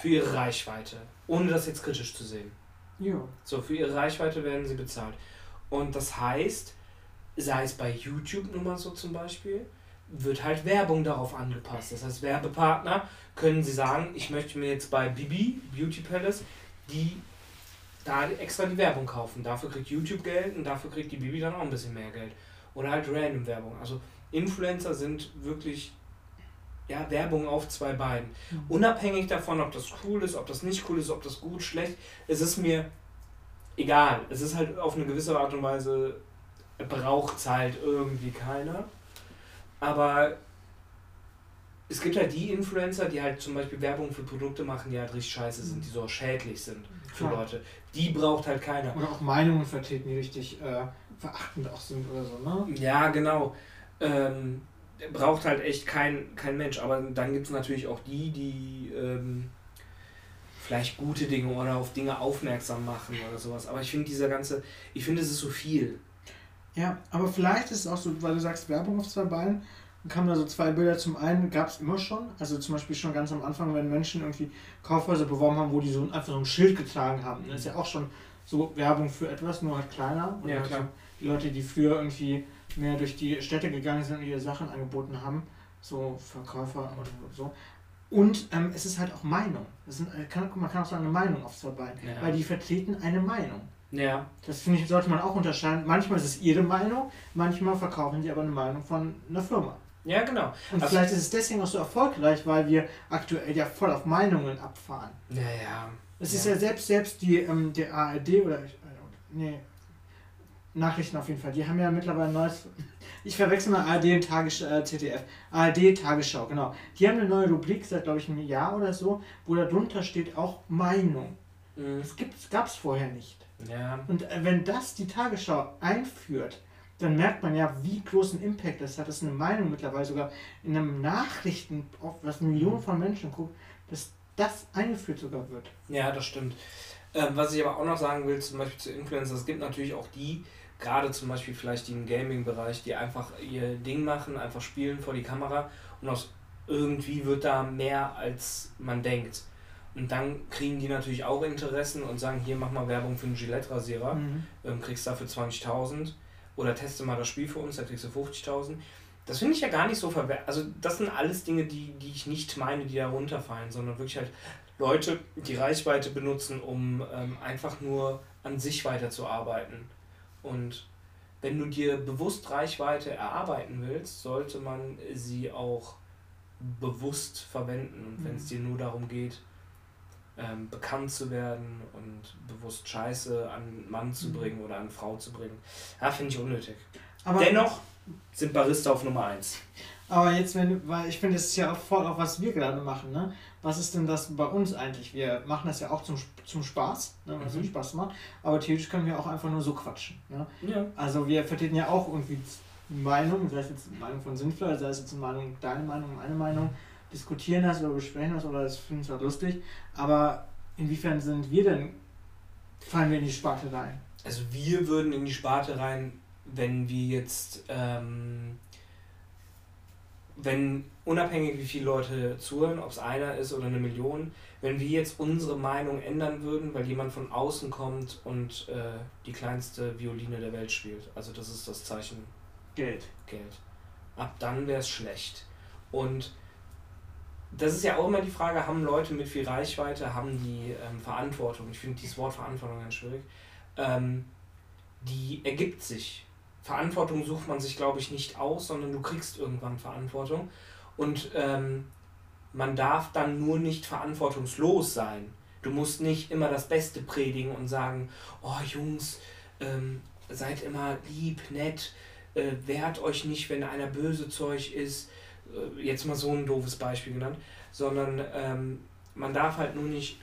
für ihre Reichweite, ohne das jetzt kritisch zu sehen. Ja. So, für ihre Reichweite werden sie bezahlt. Und das heißt, sei es bei YouTube nun mal so zum Beispiel, wird halt Werbung darauf angepasst. Das heißt, Werbepartner können sie sagen, ich möchte mir jetzt bei Bibi, Beauty Palace, die da extra die Werbung kaufen. Dafür kriegt YouTube Geld und dafür kriegt die Bibi dann auch ein bisschen mehr Geld. Oder halt random Werbung. Also Influencer sind wirklich ja, Werbung auf zwei Beinen. Mhm. Unabhängig davon, ob das cool ist, ob das nicht cool ist, ob das gut, schlecht, es ist mir egal. Es ist halt auf eine gewisse Art und Weise, braucht es halt irgendwie keiner. Aber es gibt halt die Influencer, die halt zum Beispiel Werbung für Produkte machen, die halt richtig scheiße sind, die so schädlich sind für Klar. Leute. Die braucht halt keiner. Oder auch Meinungen vertreten, die richtig äh, verachtend auch sind oder so, ne? Ja, genau. Ähm, braucht halt echt kein, kein Mensch. Aber dann gibt es natürlich auch die, die ähm, vielleicht gute Dinge oder auf Dinge aufmerksam machen oder sowas. Aber ich finde dieser ganze, ich finde es ist so viel. Ja, aber vielleicht ist es auch so, weil du sagst Werbung auf zwei Beinen, dann kamen da so zwei Bilder. Zum einen gab es immer schon, also zum Beispiel schon ganz am Anfang, wenn Menschen irgendwie Kaufhäuser beworben haben, wo die so einfach so ein Schild getragen haben. Das ist ja auch schon so Werbung für etwas, nur halt kleiner. Oder ja, klar. Die Leute, die früher irgendwie mehr durch die Städte gegangen sind und ihre Sachen angeboten haben, so Verkäufer oder so. Und ähm, es ist halt auch Meinung. Sind, äh, kann, man kann auch sagen, eine Meinung auf zwei Beinen, ja. weil die vertreten eine Meinung. Ja. Das finde ich, sollte man auch unterscheiden. Manchmal ist es ihre Meinung, manchmal verkaufen sie aber eine Meinung von einer Firma. Ja, genau. Und also, vielleicht ist es deswegen auch so erfolgreich, weil wir aktuell ja voll auf Meinungen abfahren. Ja, ja. Es ja. ist ja selbst, selbst die, ähm, der ARD oder, äh, nee, Nachrichten auf jeden Fall, die haben ja mittlerweile ein neues, ich verwechsel mal ARD und Tages, äh, ZDF, ARD Tagesschau, genau. Die haben eine neue Rubrik seit, glaube ich, einem Jahr oder so, wo da drunter steht auch Meinung. Mhm. Das gab es vorher nicht. Ja. Und äh, wenn das die Tagesschau einführt, dann merkt man ja, wie großen Impact das hat, dass eine Meinung mittlerweile sogar in einem Nachrichten, was Millionen von Menschen gucken, dass das eingeführt sogar wird. Ja, das stimmt. Ähm, was ich aber auch noch sagen will, zum Beispiel zu Influencers, es gibt natürlich auch die, gerade zum Beispiel vielleicht die im Gaming-Bereich, die einfach ihr Ding machen, einfach spielen vor die Kamera und aus irgendwie wird da mehr als man denkt. Und dann kriegen die natürlich auch Interessen und sagen, hier mach mal Werbung für einen Gillette-Rasierer, mhm. ähm, kriegst dafür 20.000 oder teste mal das Spiel für uns, da kriegst du 50.000. Das finde ich ja gar nicht so verwerflich. Also das sind alles Dinge, die, die ich nicht meine, die da runterfallen, sondern wirklich halt Leute, die Reichweite benutzen, um ähm, einfach nur an sich weiterzuarbeiten. Und wenn du dir bewusst Reichweite erarbeiten willst, sollte man sie auch bewusst verwenden. Und wenn es mhm. dir nur darum geht, ähm, bekannt zu werden und bewusst Scheiße an Mann zu mhm. bringen oder an Frau zu bringen. Ja, finde ich unnötig. Aber Dennoch sind Barista auf Nummer 1. Aber jetzt, wenn, weil ich finde, das ist ja auch voll auch, was wir gerade machen, ne? Was ist denn das bei uns eigentlich? Wir machen das ja auch zum, zum Spaß, ne? weil es mhm. Spaß macht, aber theoretisch können wir auch einfach nur so quatschen. Ne? Ja. Also wir vertreten ja auch irgendwie Meinung, sei es jetzt eine Meinung von Sinnvoll, sei es jetzt eine Meinung, deine Meinung, meine Meinung diskutieren das oder besprechen das oder das finden es halt lustig. Aber inwiefern sind wir denn, fallen wir in die Sparte rein? Also wir würden in die Sparte rein, wenn wir jetzt, ähm, wenn unabhängig wie viele Leute zuhören, ob es einer ist oder eine Million, wenn wir jetzt unsere Meinung ändern würden, weil jemand von außen kommt und äh, die kleinste Violine der Welt spielt. Also das ist das Zeichen Geld. Geld. Ab dann wäre es schlecht. Und das ist ja auch immer die Frage, haben Leute mit viel Reichweite, haben die ähm, Verantwortung? Ich finde dieses Wort Verantwortung ganz schwierig. Ähm, die ergibt sich. Verantwortung sucht man sich, glaube ich, nicht aus, sondern du kriegst irgendwann Verantwortung. Und ähm, man darf dann nur nicht verantwortungslos sein. Du musst nicht immer das Beste predigen und sagen, oh Jungs, ähm, seid immer lieb, nett, äh, wehrt euch nicht, wenn einer böse zu euch ist äh, jetzt mal so ein doofes Beispiel genannt, sondern ähm, man darf halt nur nicht,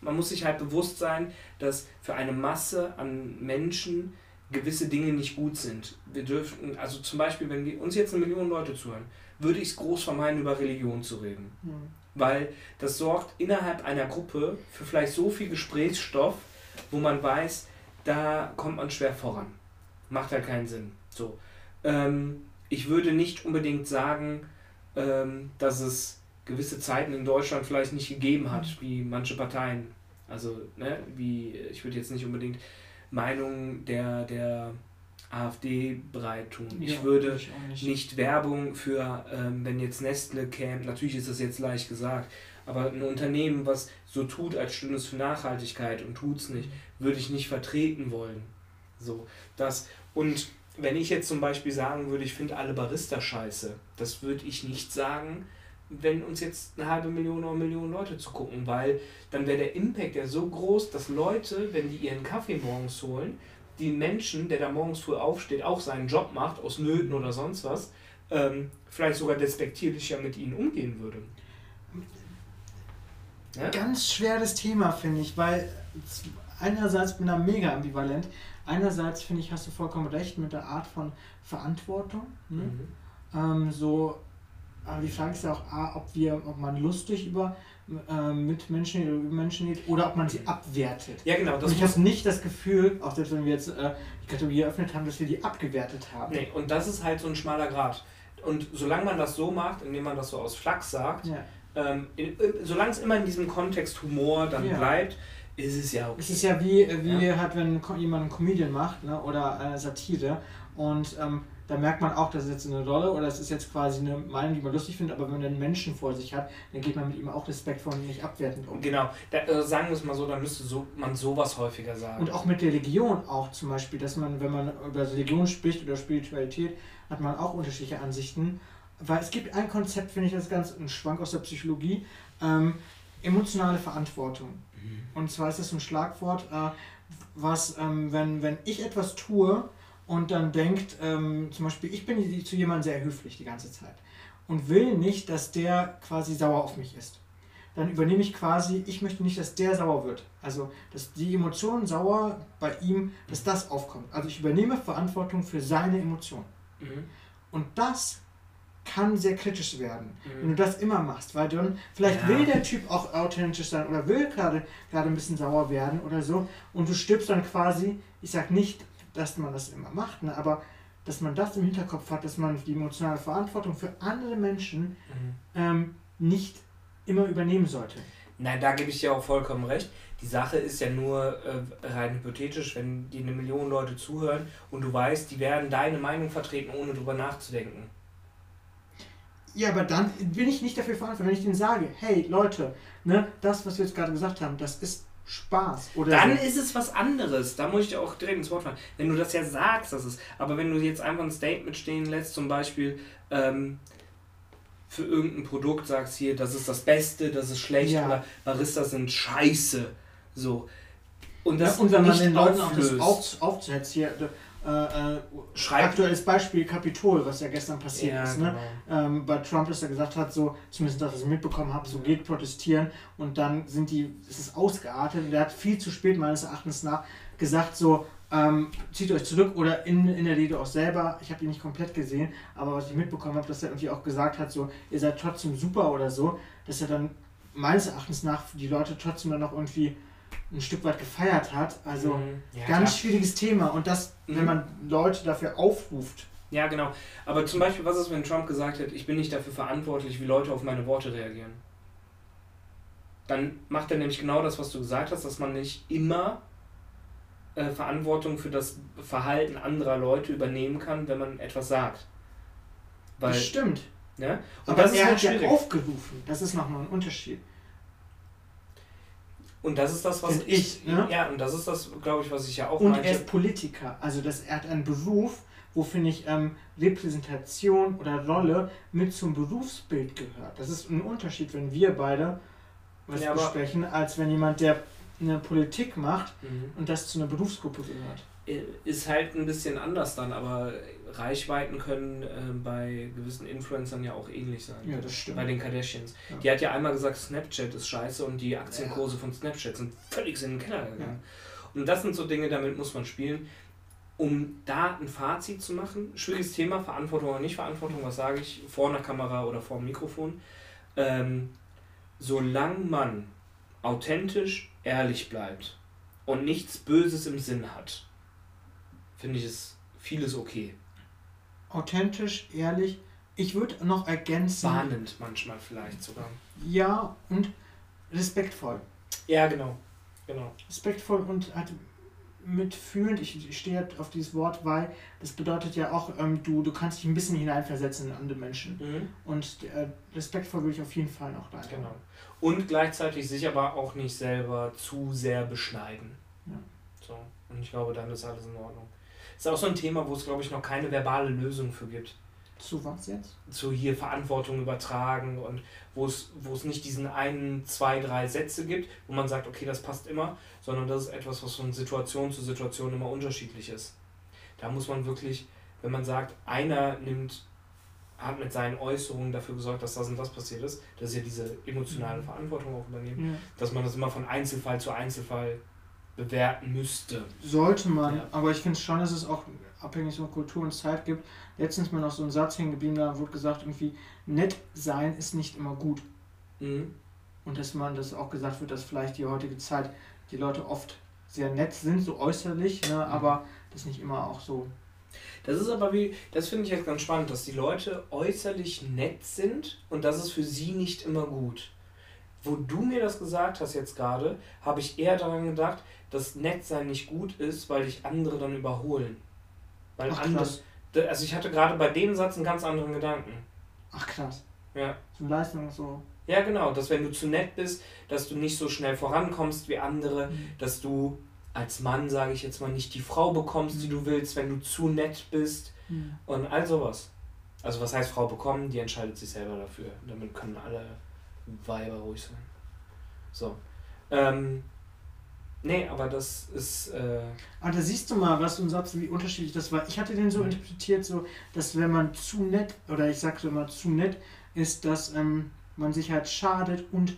man muss sich halt bewusst sein, dass für eine Masse an Menschen gewisse Dinge nicht gut sind. Wir dürften, also zum Beispiel, wenn wir, uns jetzt eine Million Leute zuhören, würde ich es groß vermeiden, über Religion zu reden. Mhm. Weil das sorgt innerhalb einer Gruppe für vielleicht so viel Gesprächsstoff, wo man weiß, da kommt man schwer voran. Macht halt keinen Sinn. So. Ähm, ich würde nicht unbedingt sagen, ähm, dass es gewisse Zeiten in Deutschland vielleicht nicht gegeben hat, wie manche Parteien. Also, ne, wie, ich würde jetzt nicht unbedingt Meinungen der, der AfD breit tun. Ja, ich würde ich nicht. nicht. Werbung für, ähm, wenn jetzt Nestle käme, natürlich ist das jetzt leicht gesagt, aber ein Unternehmen, was so tut, als stünde es für Nachhaltigkeit und tut es nicht, würde ich nicht vertreten wollen. So, das, und wenn ich jetzt zum Beispiel sagen würde, ich finde alle Barista scheiße, das würde ich nicht sagen, wenn uns jetzt eine halbe Million oder eine Million Leute zu gucken, weil dann wäre der Impact ja so groß, dass Leute, wenn die ihren Kaffee morgens holen, die Menschen, der da morgens früh aufsteht, auch seinen Job macht, aus Nöten oder sonst was, ähm, vielleicht sogar despektierlicher mit ihnen umgehen würde. Ja? Ganz schweres Thema, finde ich, weil einerseits bin ich da mega ambivalent. Einerseits finde ich, hast du vollkommen recht mit der Art von Verantwortung. Ne? Mhm. Ähm, so, aber die Frage ist ja auch, A, ob, wir, ob man lustig über ähm, Mitmenschen oder über Menschen geht oder ob man sie abwertet. Ja, genau. Und ich habe nicht das Gefühl, auch selbst wenn wir jetzt äh, die Kategorie eröffnet haben, dass wir die abgewertet haben. nee, und das ist halt so ein schmaler Grad. Und solange man das so macht, indem man das so aus Flachs sagt, Ja. ähm, in, solange es immer in diesem Kontext Humor dann Ja. bleibt, ist es ja okay. Es ist ja wie, äh, wie halt, wenn jemand einen Comedian macht ne, oder eine Satire und ähm, da merkt man auch, das ist jetzt eine Rolle oder es ist jetzt quasi eine Meinung, die man lustig findet, aber wenn man einen Menschen vor sich hat, dann geht man mit ihm auch respektvoll und nicht abwertend um. Genau, da, äh, sagen wir es mal so, dann müsste so, man sowas häufiger sagen. Und auch mit Religion auch zum Beispiel, dass man, wenn man über Religion spricht oder Spiritualität, hat man auch unterschiedliche Ansichten. Weil es gibt ein Konzept, finde ich, das ganz ein Schwank aus der Psychologie, ähm, emotionale Verantwortung. Mhm. Und zwar ist das ein Schlagwort, äh, was, ähm, wenn, wenn ich etwas tue und dann denkt, ähm, zum Beispiel, ich bin zu jemandem sehr höflich die ganze Zeit und will nicht, dass der quasi sauer auf mich ist. Dann übernehme ich quasi, ich möchte nicht, dass der sauer wird. Also, dass die Emotion sauer bei ihm, dass das aufkommt. Also, ich übernehme Verantwortung für seine Emotion. Mhm. Und das kann sehr kritisch werden, Mhm. wenn du das immer machst, weil dann vielleicht Ja. will der Typ auch authentisch sein oder will gerade gerade ein bisschen sauer werden oder so und du stirbst dann quasi, ich sag nicht, dass man das immer macht, ne, aber dass man das im Hinterkopf hat, dass man die emotionale Verantwortung für andere Menschen Mhm. ähm, nicht immer übernehmen sollte. Nein, da gebe ich dir auch vollkommen recht. Die Sache ist ja nur äh, rein hypothetisch, wenn die eine Million Leute zuhören und du weißt, die werden deine Meinung vertreten, ohne drüber nachzudenken. Ja, aber dann bin ich nicht dafür verantwortlich, wenn ich denen sage, hey Leute, ne, das, was wir jetzt gerade gesagt haben, das ist Spaß. Oder Dann so. ist es was anderes. Da muss ich dir auch direkt ins Wort fallen. Wenn du das ja sagst, das ist. Aber wenn du jetzt einfach ein Statement stehen lässt, zum Beispiel ähm, für irgendein Produkt sagst hier, das ist das Beste, das ist schlecht Ja. oder Baristas sind scheiße. So. Und Ja, das und wenn man den Leuten auch das auf, aufzuhetzt, hier, äh, äh, Schreibt- aktuelles Beispiel Kapitol, was ja gestern passiert Ja, ist, ne? genau. ähm, bei Trump, dass er gesagt hat, so, zumindest das, was ich mitbekommen habe, so geht protestieren und dann sind die, es ist ausgeartet und der hat viel zu spät meines Erachtens nach gesagt, so, ähm, zieht euch zurück oder in, in der Rede auch selber, ich habe die nicht komplett gesehen, aber was ich mitbekommen habe, dass er irgendwie auch gesagt hat, so, ihr seid trotzdem super oder so, dass er dann meines Erachtens nach die Leute trotzdem dann noch irgendwie ein Stück weit gefeiert hat, also Mhm. Ja, ganz klar. schwieriges Thema und das, wenn Mhm. man Leute dafür aufruft, Ja, genau. Aber zum Beispiel, was ist, wenn Trump gesagt hätte, ich bin nicht dafür verantwortlich, wie Leute auf meine Worte reagieren? Dann macht er nämlich genau das, was du gesagt hast, dass man nicht immer äh, Verantwortung für das Verhalten anderer Leute übernehmen kann, wenn man etwas sagt. Weil, das stimmt. ne? Und Aber das ist er halt hat ja aufgerufen. Das ist nochmal ein Unterschied. Und das ist das, was Find ich, ne? Ja, und das ist das, glaube ich, was ich ja auch Und meinte. er ist Politiker. Also das, er hat einen Beruf, wo, finde ich, ähm, Repräsentation oder Rolle mit zum Berufsbild gehört. Das ist ein Unterschied, wenn wir beide was Ja, besprechen, als wenn jemand, der eine Politik macht Mhm. und das zu einer Berufsgruppe gehört. ist halt ein bisschen anders dann, aber Reichweiten können äh, bei gewissen Influencern ja auch ähnlich sein. Ja, das stimmt. Bei den Kardashians. Ja. Die hat ja einmal gesagt, Snapchat ist scheiße und die Aktienkurse von Snapchat sind völlig in den Keller gegangen. Und das sind so Dinge, damit muss man spielen. Um da ein Fazit zu machen, schwieriges Thema, Verantwortung oder nicht Verantwortung, was sage ich, vor einer Kamera oder vor dem Mikrofon. Ähm, solange man authentisch, ehrlich bleibt und nichts Böses im Sinn hat, finde ich es vieles okay. Authentisch, ehrlich. Ich würde noch ergänzen. Warnend manchmal vielleicht sogar. Ja, und respektvoll. Ja, genau. Genau. respektvoll und hat mitfühlend. Ich, ich stehe auf dieses Wort, weil das bedeutet ja auch, ähm, du, du kannst dich ein bisschen hineinversetzen in andere Menschen. Mhm. Und äh, respektvoll würde ich auf jeden Fall noch da. Genau. Und gleichzeitig sich aber auch nicht selber zu sehr beschneiden. Ja. So. Und ich glaube, dann ist alles in Ordnung. Ist auch so ein Thema, wo es, glaube ich, noch keine verbale Lösung für gibt. Zu was jetzt? Zu hier Verantwortung übertragen und wo es, wo es nicht diesen einen, zwei, drei Sätze gibt, wo man sagt, okay, das passt immer, sondern das ist etwas, was von Situation zu Situation immer unterschiedlich ist. Da muss man wirklich, wenn man sagt, einer nimmt, hat mit seinen Äußerungen dafür gesorgt, dass das und das passiert ist, das ist ja diese emotionale Mhm. Verantwortung auch übernehmen, Ja. dass man das immer von Einzelfall zu Einzelfall bewerten müsste. Sollte man, Ja. aber ich finde schon, dass es auch abhängig von Kultur und Zeit gibt. Letztens mir noch so ein Satz hängen geblieben, da wurde gesagt, irgendwie, nett sein ist nicht immer gut. Mhm. Und dass man das auch gesagt wird, dass vielleicht die heutige Zeit die Leute oft sehr nett sind, so äußerlich, ne, aber das nicht immer auch so. Das ist aber wie, das finde ich jetzt ganz spannend, dass die Leute äußerlich nett sind und das ist für sie nicht immer gut. Wo du mir das gesagt hast jetzt gerade, habe ich eher daran gedacht, dass Nettsein nicht gut ist, weil dich andere dann überholen. Weil Ach, andere, krass. also ich hatte gerade bei dem Satz einen ganz anderen Gedanken. Ach krass. Ja. So Leistung so. Ja, genau, dass wenn du zu nett bist, dass du nicht so schnell vorankommst wie andere, dass du als Mann, sage ich jetzt mal, nicht die Frau bekommst, die du willst, wenn du zu nett bist. Mhm. Und all sowas. Also was heißt Frau bekommen, die entscheidet sich selber dafür. Damit können alle Weiber ruhig sein. So. Ähm, nee, aber das ist. Äh, Aber da siehst du mal, was du sagst, wie unterschiedlich das war. Ich hatte den so interpretiert, so, dass wenn man zu nett, oder ich sag so immer zu nett, ist, dass ähm, man sich halt schadet und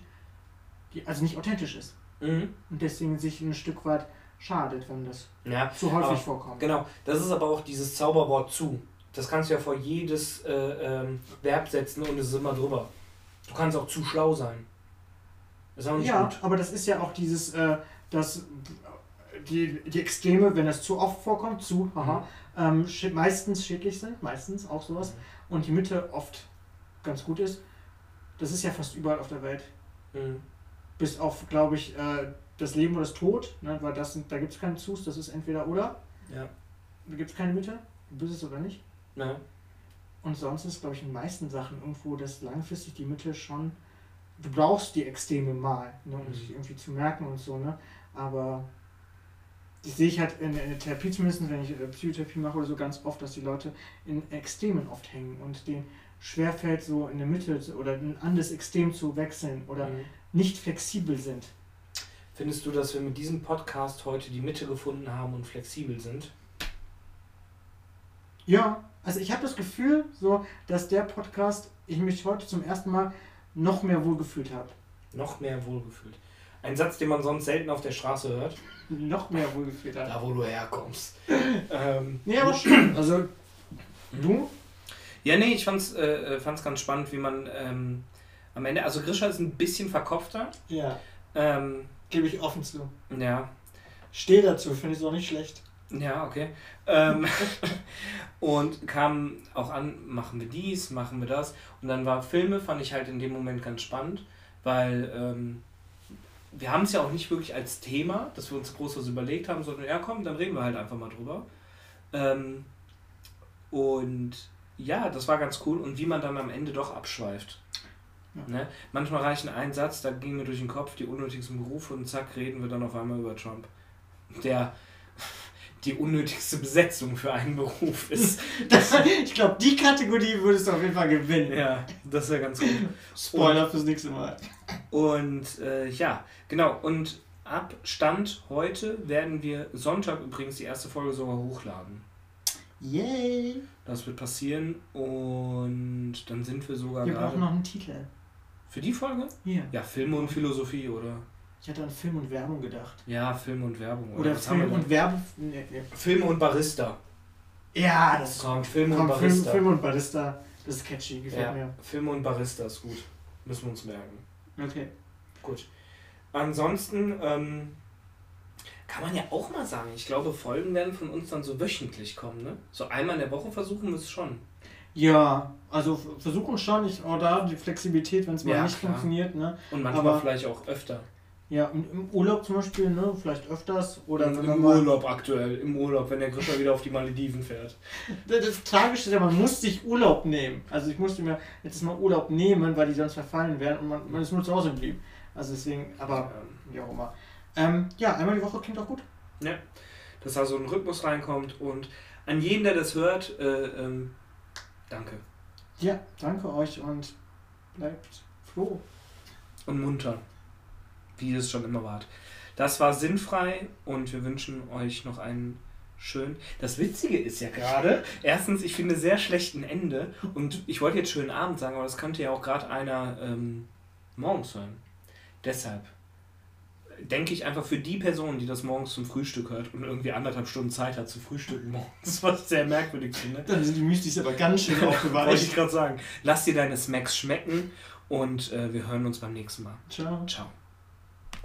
die, also nicht authentisch ist. mhm. Und deswegen sich ein Stück weit schadet, wenn das Ja, zu häufig aber- vorkommt. genau. Das ist aber auch dieses Zauberwort zu. Das kannst du ja vor jedes äh, ähm, Verb setzen und es ist immer drüber. Du kannst auch zu schlau sein. Ist auch nicht Ja, gut. aber das ist ja auch dieses, äh, das, die, die Extreme, wenn das zu oft vorkommt, zu, haha, ähm, schä- meistens schädlich sind, meistens auch sowas, und die Mitte oft ganz gut ist. Das ist ja fast überall auf der Welt. Mhm. Bis auf, glaube ich, äh, das Leben oder das Tod, ne, weil das sind, da gibt es keinen Zus, das ist entweder oder. Ja. Da gibt es keine Mitte, du bist es oder nicht. Ja. Und sonst ist, glaube ich, in den meisten Sachen irgendwo, dass langfristig die Mitte schon. Du brauchst die Extreme mal, ne, um Mhm. sich irgendwie zu merken und so, ne? Aber das sehe ich halt in, in der Therapie zumindest, wenn ich äh, Psychotherapie mache oder so, ganz oft, dass die Leute in Extremen oft hängen und denen schwerfällt, so in der Mitte oder in ein anderes Extrem zu wechseln oder Mhm. nicht flexibel sind. Findest du, dass wir mit diesem Podcast heute die Mitte gefunden haben und flexibel sind? Ja, also ich habe das Gefühl, so, dass der Podcast, ich mich heute zum ersten Mal noch mehr wohlgefühlt habe. Noch mehr wohlgefühlt. Ein Satz, den man sonst selten auf der Straße hört. Noch mehr wohlgefühlt habe. Da, wo du herkommst. ähm, Nee, aber schon. Also, du? ja, nee, ich fand's, äh, fand's ganz spannend, wie man ähm, am Ende. Also, Grisha ist ein bisschen verkopfter. Ja, Ähm, gebe ich offen zu. ja, Stehe dazu, finde ich auch nicht schlecht. ja, okay. Ähm, und kam auch an, machen wir dies, machen wir das. Und dann war Filme, fand ich halt in dem Moment ganz spannend, weil ähm, wir haben es ja auch nicht wirklich als Thema, dass wir uns groß was überlegt haben, sondern ja, komm, dann reden wir halt einfach mal drüber. Ähm, und ja, das war ganz cool. Und wie man dann am Ende doch abschweift. Ja. Ne? Manchmal reichen ein Satz, da ging mir durch den Kopf die unnötigsten Berufe und zack, reden wir dann auf einmal über Trump. Der die unnötigste Besetzung für einen Beruf ist. Das, ich glaube, die Kategorie würdest du auf jeden Fall gewinnen. ja, das ist ja ganz gut. Spoiler fürs nächste Mal. Und äh, ja, genau. Und ab Stand heute werden wir Sonntag übrigens die erste Folge sogar hochladen. Yay! Das wird passieren und dann sind wir sogar Wir brauchen noch einen Titel. Für die Folge? Hier. Ja, Filme und Philosophie, oder? Ich hatte an Film und Werbung gedacht. Ja, Film und Werbung. Oder haben Film und? Werbe. Nee, nee. Filme und Barista. Ja, das ist Komm, Filme und komm, Film, Barista. Film und Barista. Das ist catchy, gefällt ja, mir. Filme und Barista ist gut. Müssen wir uns merken. Okay. Gut. Ansonsten ähm, kann man ja auch mal sagen, ich glaube, Folgen werden von uns dann so wöchentlich kommen, ne? So einmal in der Woche versuchen wir es schon. Ja, also versuchen schon, ich auch da die Flexibilität, wenn es mal Ja, nicht klar. funktioniert, ne? Und manchmal Aber- vielleicht auch öfter. Ja, im, im Urlaub zum Beispiel, ne? Vielleicht öfters. Oder Im mal. Urlaub aktuell, im Urlaub, wenn der Gripper wieder auf die Malediven fährt. Das, das Tragische ist ja, man muss sich Urlaub nehmen. Also ich musste mir jetzt mal Urlaub nehmen, weil die sonst verfallen wären und man, man ist nur zu Hause geblieben. Also deswegen, aber Ähm, wie auch immer. Ähm, ja, einmal die Woche klingt auch gut. Ja, dass da so ein Rhythmus reinkommt und an jeden, der das hört, äh, ähm, danke. Ja, danke euch und bleibt froh. Und munter, wie es schon immer wart. Das war sinnfrei und wir wünschen euch noch einen schönen. Das Witzige ist ja gerade, erstens, ich finde sehr schlechten Ende und ich wollte jetzt schönen Abend sagen, aber das könnte ja auch gerade einer ähm, morgens hören. Deshalb denke ich einfach für die Person, die das morgens zum Frühstück hört und irgendwie anderthalb Stunden Zeit hat zu frühstücken morgens, was ich sehr merkwürdig finde. Dann sind die Müslis aber ganz schön Wollte ich aufgeweicht. gerade sagen. Lass dir deine Smacks schmecken und äh, wir hören uns beim nächsten Mal. Ciao. Ciao.